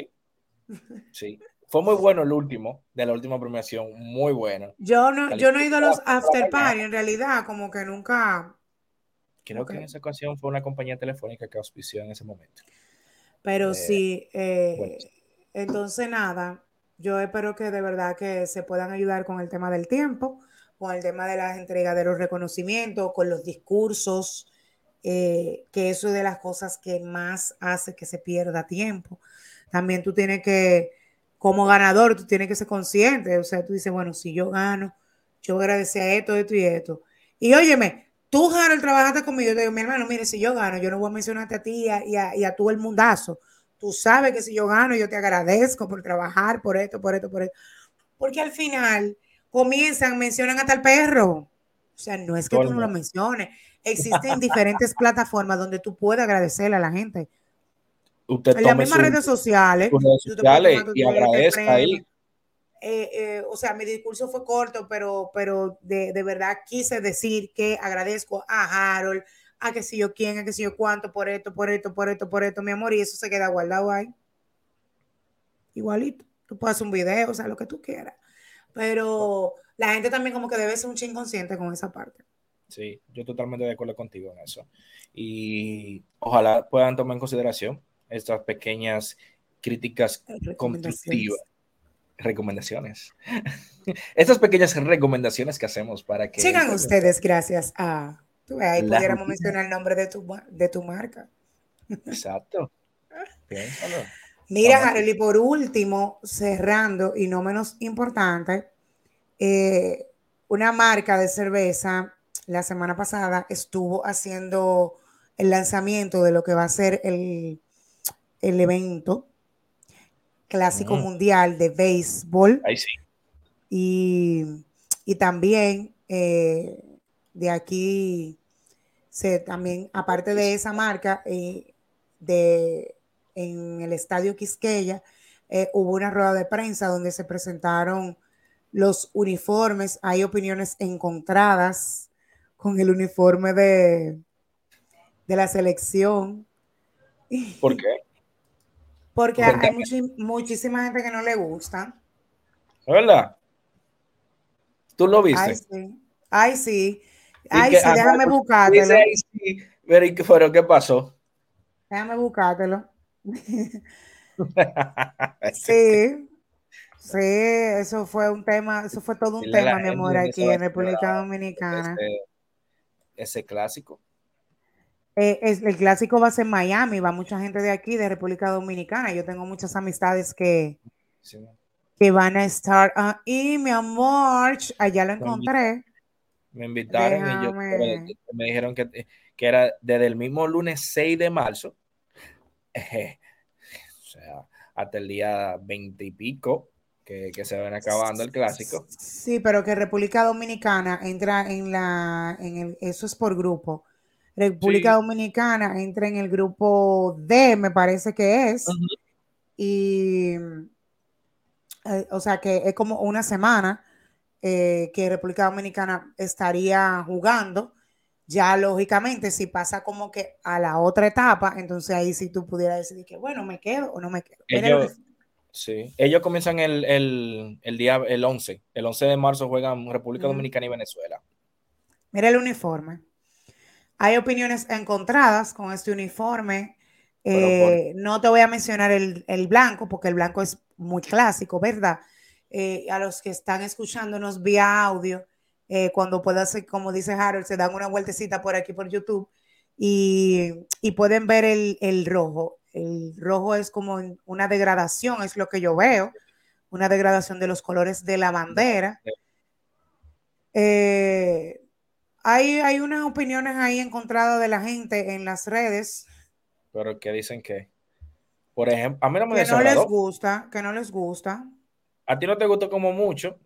Sí. Fue muy bueno el último, de la última premiación, muy bueno. Yo no, yo no he ido a los after party, en realidad, como que nunca. Creo que en esa ocasión fue una compañía telefónica que auspició en ese momento. Pero eh, sí, eh, entonces nada, yo espero que de verdad que se puedan ayudar con el tema del tiempo, con el tema de las entregas de los reconocimientos, con los discursos, eh, que eso es de las cosas que más hace que se pierda tiempo. También tú tienes que como ganador, tú tienes que ser consciente. O sea, tú dices, bueno, si yo gano, yo agradecer a esto, esto y esto. Y óyeme, tú, Harold, trabajaste conmigo. Yo te digo, mi hermano, mire, si yo gano, yo no voy a mencionarte a ti y a, y a, todo el mundazo. Tú sabes que si yo gano, yo te agradezco por trabajar, por esto, por esto, por esto. Porque al final comienzan, mencionan hasta el perro. O sea, no es que tú no lo menciones. Existen diferentes plataformas donde tú puedes agradecerle a la gente en las mismas redes sociales, y agradezca ahí. Eh, eh, o sea, mi discurso fue corto, pero, pero de, de, verdad quise decir que agradezco a Harold, a que si yo quién, a que si yo cuánto, por esto, por esto, por esto, por esto, mi amor, y eso se queda guardado ahí. Igualito. Tú puedes hacer un video, o sea, lo que tú quieras. Pero la gente también como que debe ser un ching consciente con esa parte. Sí, yo totalmente de acuerdo contigo en eso. Y ojalá puedan tomar en consideración estas pequeñas críticas constructivas, recomendaciones. estas pequeñas recomendaciones que hacemos para que... Sigan ustedes gracias a... Ahí pudiéramos mencionar el nombre de tu, de tu marca. Exacto. Mira, Harold, y por último, cerrando y no menos importante, eh, una marca de cerveza la semana pasada estuvo haciendo el lanzamiento de lo que va a ser el el evento clásico mundial de béisbol. Ahí sí. Y, también eh, de aquí, se, también, aparte de esa marca, eh, de, en el estadio Quisqueya, eh, hubo una rueda de prensa donde se presentaron los uniformes. Hay opiniones encontradas con el uniforme de, de la selección. ¿Por qué? Porque hay muchísima gente que no le gusta. ¿Verdad? ¿Tú lo viste? Ay, sí. Ay, sí. Ay, sí, déjame buscártelo. sí. Pero, ¿qué pasó? Déjame buscártelo. sí. Sí, eso fue un tema, eso fue todo un tema, mi amor, aquí en República Dominicana. ese clásico. Eh, el clásico va a ser Miami, va mucha gente de aquí, de República Dominicana. Yo tengo muchas amistades que, que van a estar ahí, mi amor. Allá lo encontré. Me invitaron y me dijeron que, que, era desde el mismo lunes 6 de marzo, o sea, hasta el día 20 y pico, que, se ven acabando el clásico. Sí, pero que República Dominicana entra en la, en el, eso es por grupo República Dominicana entra en el grupo D, me parece que es. Y, eh, o sea, que es como una semana eh, que República Dominicana estaría jugando. Ya, lógicamente, si pasa como que a la otra etapa, entonces ahí sí tú pudieras decidir que, bueno, me quedo o no me quedo. Ellos, sí, ellos comienzan el, el, día, el 11. El 11 de marzo juegan República Dominicana y Venezuela. Mira el uniforme. Hay opiniones encontradas con este uniforme. Eh, no te voy a mencionar el, blanco porque el blanco es muy clásico, ¿verdad? Eh, a los que están escuchándonos vía audio, eh, cuando pueda ser, como dice Harold, se dan una vueltecita por aquí por YouTube y, pueden ver el, el, rojo. El rojo es como una degradación, es lo que yo veo, una degradación de los colores de la bandera. Eh, hay, unas opiniones ahí encontradas de la gente en las redes. Pero que dicen que, por ejemplo, a mí no me Que no les gusta, que no les gusta. A ti no te gustó como mucho,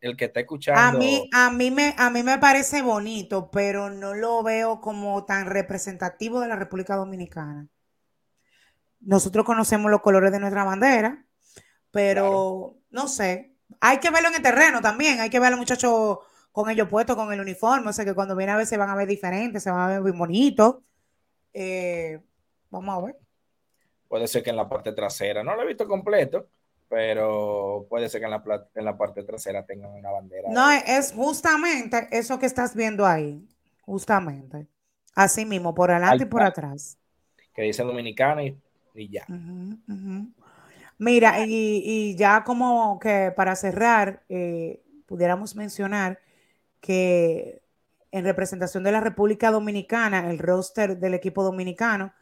el que está escuchando. A mí, a, mí me, a mí me parece bonito, pero no lo veo como tan representativo de la República Dominicana. Nosotros conocemos los colores de nuestra bandera, Pero no sé, hay que verlo en el terreno también, hay que ver a los muchachos con ellos puestos con el uniforme, o sea que cuando viene a ver se van a ver diferentes, se van a ver muy bonitos. Eh, vamos a ver. Puede ser que en la parte trasera, no lo he visto completo, pero puede ser que en la, en la parte trasera tengan una bandera. No, es justamente eso que estás viendo ahí, justamente. Así mismo, por adelante y por atrás. Que dice dominicana y, ya. Mira, y, ya como que para cerrar, eh, pudiéramos mencionar que en representación de la República Dominicana, el roster del equipo dominicano,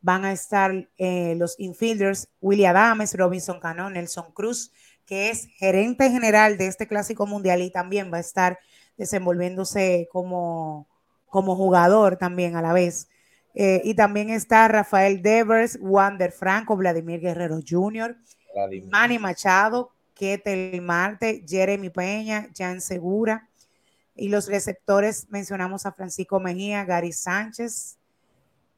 van a estar eh, los infielders Willy Adames, Robinson Cano, Nelson Cruz, que es gerente general de este clásico mundial y también va a estar desenvolviéndose como, como jugador también a la vez. Eh, y también está Rafael Devers, Wander Franco, Vladimir Guerrero Jr., Manny Machado, Ketel Marte, Jeremy Peña, Jan Segura. Y los receptores mencionamos a Francisco Mejía, Gary Sánchez.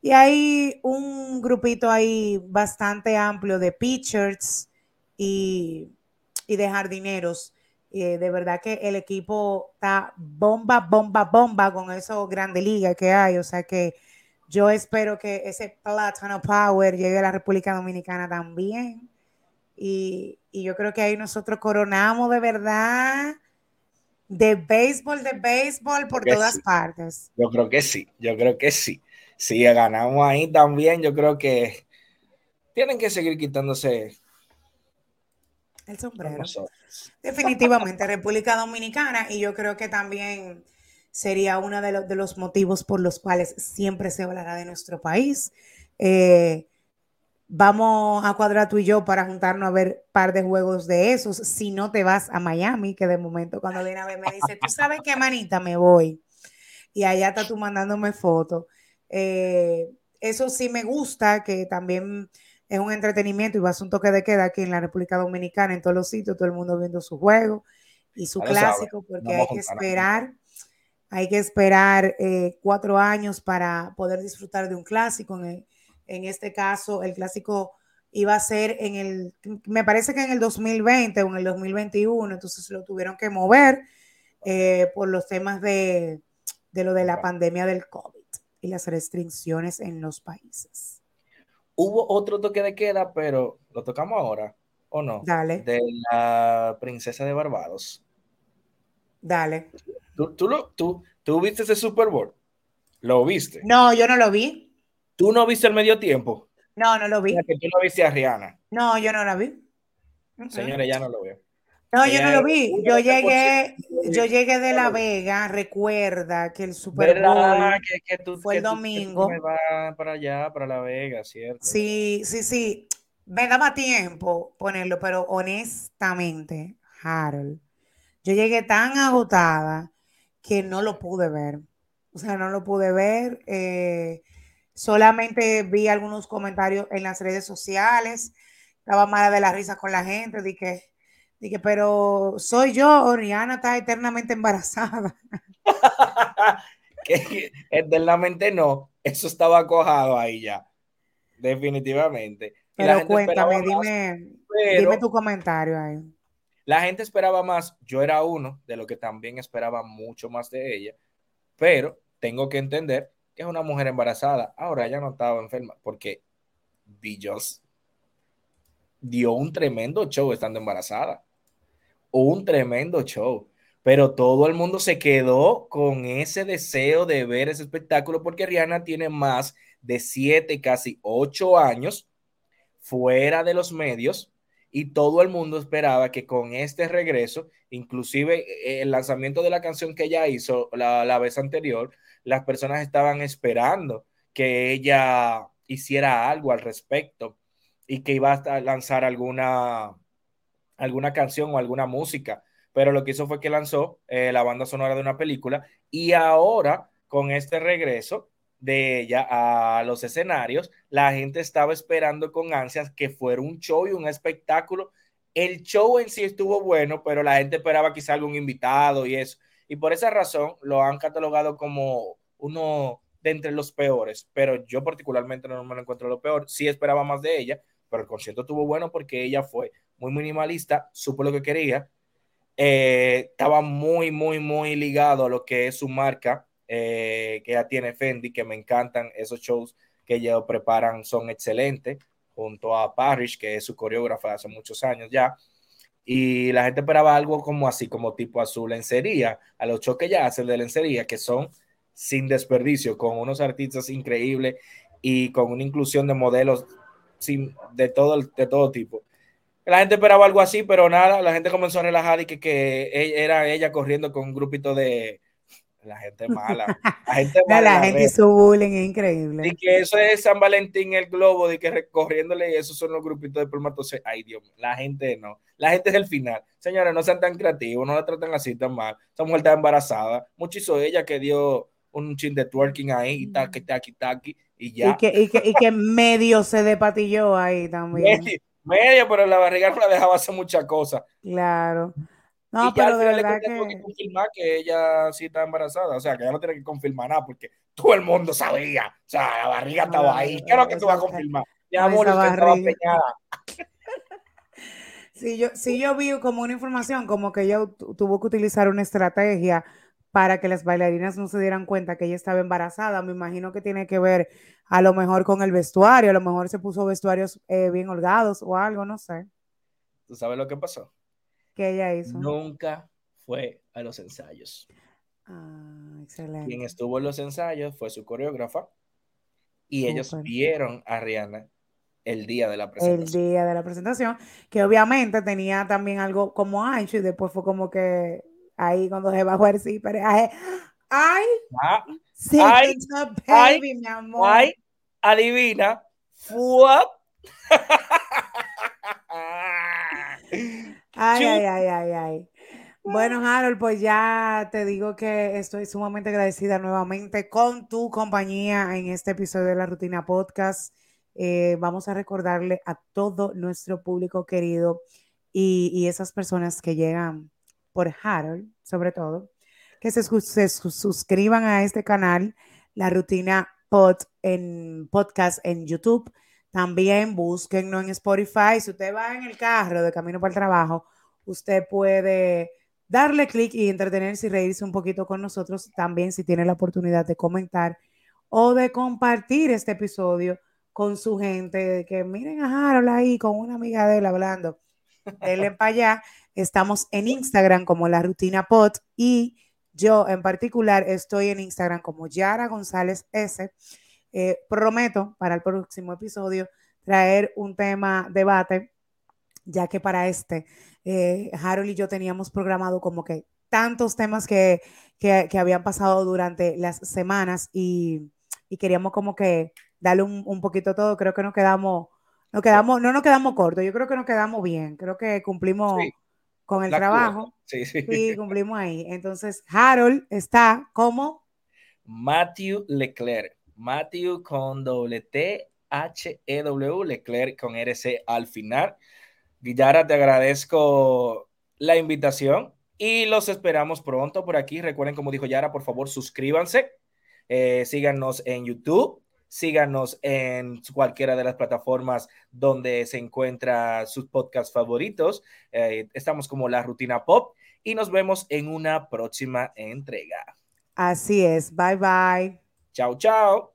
Y hay un grupito ahí bastante amplio de pitchers y, de jardineros. Eh, de verdad que el equipo está bomba, bomba, bomba con esos grandes ligas que hay. O sea que yo espero que ese Platano Power llegue a la República Dominicana también. Y, yo creo que ahí nosotros coronamos de verdad de béisbol, de béisbol por todas partes. Yo creo que sí, yo creo que sí. Si ganamos ahí también, yo creo que tienen que seguir quitándose el sombrero. Definitivamente, República Dominicana, y yo creo que también sería uno de, los motivos por los cuales siempre se hablará de nuestro país. Eh, vamos a cuadrar tú y yo para juntarnos a ver un par de juegos de esos. Si no te vas a Miami, que de momento cuando viene a ver me dice, tú sabes qué manita me voy. Y allá está tú mandándome fotos. Eh, eso sí me gusta, que también es un entretenimiento y va a ser un toque de queda aquí en la República Dominicana, en todos los sitios, todo el mundo viendo su juego y su clásico, porque hay que esperar, hay que esperar eh, cuatro años para poder disfrutar de un clásico. En, en, este caso, el clásico iba a ser en el, me parece que en el 2020 o en el 2021, entonces lo tuvieron que mover eh, por los temas de, de lo de la pandemia del COVID y las restricciones en los países. Hubo otro toque de queda, pero lo tocamos ahora, ¿o no? Dale. De la princesa de Barbados. Dale. ¿Tú, tú, tú, viste ese Super Bowl? ¿Lo viste? No, yo no lo vi. ¿Tú no viste el medio tiempo? No, no lo vi. que tú no viste a Rihanna. No, yo no la vi. Señores, ya no lo veo. No, yo no lo vi. Yo llegué, yo llegué de La Vega. Recuerda que el Super Bowl fue el domingo. me va para allá, para La Vega, ¿cierto? Sí, sí, sí. Me daba tiempo ponerlo, pero honestamente, Harold, yo llegué tan agotada que no lo pude ver. O sea, no lo pude ver. Eh, solamente vi algunos comentarios en las redes sociales. Estaba mala de la risa con la gente. Dije, Dije, pero soy yo, Oriana está eternamente embarazada. que eternamente no, eso estaba cojado ahí ya, definitivamente. Pero cuéntame, dime, dime tu comentario ahí. La gente esperaba más, yo era uno de los que también esperaba mucho más de ella, pero tengo que entender que es una mujer embarazada. Ahora ella no estaba enferma porque Beyoncé dio un tremendo show estando embarazada un tremendo show. Pero todo el mundo se quedó con ese deseo de ver ese espectáculo porque Rihanna tiene más de siete, casi ocho años fuera de los medios y todo el mundo esperaba que con este regreso, inclusive eh, el lanzamiento de la canción que ella hizo la, la vez anterior, las personas estaban esperando que ella hiciera algo al respecto y que iba a lanzar alguna alguna canción o alguna música, pero lo que hizo fue que lanzó eh, la banda sonora de una película y ahora con este regreso de ella a los escenarios, la gente estaba esperando con ansias que fuera un show y un espectáculo. El show en sí estuvo bueno, pero la gente esperaba quizá algún invitado y eso. Y por esa razón lo han catalogado como uno de entre los peores, pero yo particularmente no me lo encuentro lo peor. Sí esperaba más de ella, pero el concierto estuvo bueno porque ella fue muy minimalista, supo lo que quería, eh, estaba muy, muy, muy ligado a lo que es su marca, eh, que ya tiene Fendi, que me encantan esos shows que ellos preparan, son excelentes, junto a Parrish, que es su coreógrafa hace muchos años ya. Y la gente esperaba algo como así, como tipo azul lencería, a los shows que ya hacen de lencería, que son sin desperdicio, con unos artistas increíbles y con una inclusión de modelos de, todo, de todo tipo. La gente esperaba algo así, pero nada, la gente comenzó a relajar y que, que e, era ella corriendo con un grupito de, la gente mala. La gente mala. la gente su bullying es increíble. Y que eso es San Valentín, el globo, de que recorriéndole, y esos son los grupitos de espermatozoides. Ay, Dios mío, la gente no. La gente es el final. Señores, no sean tan creativos, no la traten así tan mal. Esa mujer está embarazada. Mucho hizo ella que dio un chin de twerking ahí, y taqui, taqui, taqui, y ya. Y que, y que, y que medio se despatilló ahí también. Medio, medio, pero la barriga no la dejaba hacer muchas cosas. Claro. No, pero de verdad que... que confirmar que ella sí está embarazada, o sea, que ella no tiene que confirmar nada porque todo el mundo sabía, o sea, la barriga estaba ahí. ¿Qué es lo que tú vas a confirmar? Mi amor, usted estaba peñada. Sí, yo, sí, yo vi como una información, como que ella tuvo que utilizar una estrategia para que las bailarinas no se dieran cuenta que ella estaba embarazada. Me imagino que tiene que ver a lo mejor con el vestuario, a lo mejor se puso vestuarios eh, bien holgados o algo, no sé. ¿Tú sabes lo que pasó? Que ella hizo? Nunca fue a los ensayos. Ah, excelente. Quien estuvo en los ensayos fue su coreógrafa y ellos vieron a Rihanna el día de la presentación. El día de la presentación, que obviamente tenía también algo como ancho y después fue como que ahí cuando se bajó el zipper, ay, ay, ah, sí, ay, baby, mi amor. Ay, adivina, fue Ay, ay, ay, ay, ay. Bueno, Harold, pues ya te digo que estoy sumamente agradecida nuevamente con tu compañía en este episodio de la Rutina Podcast. Eh, vamos a recordarle a todo nuestro público querido y, esas personas que llegan por Harold, sobre todo, que se, se suscriban a este canal, la Rutina Pod en podcast en YouTube también búsquenlo en Spotify. Si usted va en el carro de camino para el trabajo, usted puede darle clic y entretenerse y reírse un poquito con nosotros. También si tiene la oportunidad de comentar o de compartir este episodio con su gente, que miren a Harold ahí con una amiga de él hablando. Denle para allá. Estamos en Instagram como La Rutina Pod y yo en particular estoy en Instagram como Yara González S. Eh, prometo para el próximo episodio traer un tema debate, ya que para este, eh, Harold y yo teníamos programado como que tantos temas que, habían pasado durante las semanas y, queríamos como que darle un, poquito todo. Creo que nos quedamos, nos quedamos, no nos quedamos cortos, yo creo que nos quedamos bien, creo que cumplimos con el trabajo. Sí, sí. cumplimos ahí. Entonces, Harold está como Matthew Leclerc. Matthew con doble T, H, E, W, Leclerc con RC al final. Villara, te agradezco la invitación y los esperamos pronto por aquí. Recuerden, como dijo Yara, por favor, suscríbanse, eh, síganos en YouTube, síganos en cualquiera de las plataformas donde se encuentra sus podcasts favoritos. Eh, estamos como La Rutina Pop y nos vemos en una próxima entrega. Así es. Bye bye. Chao, chao.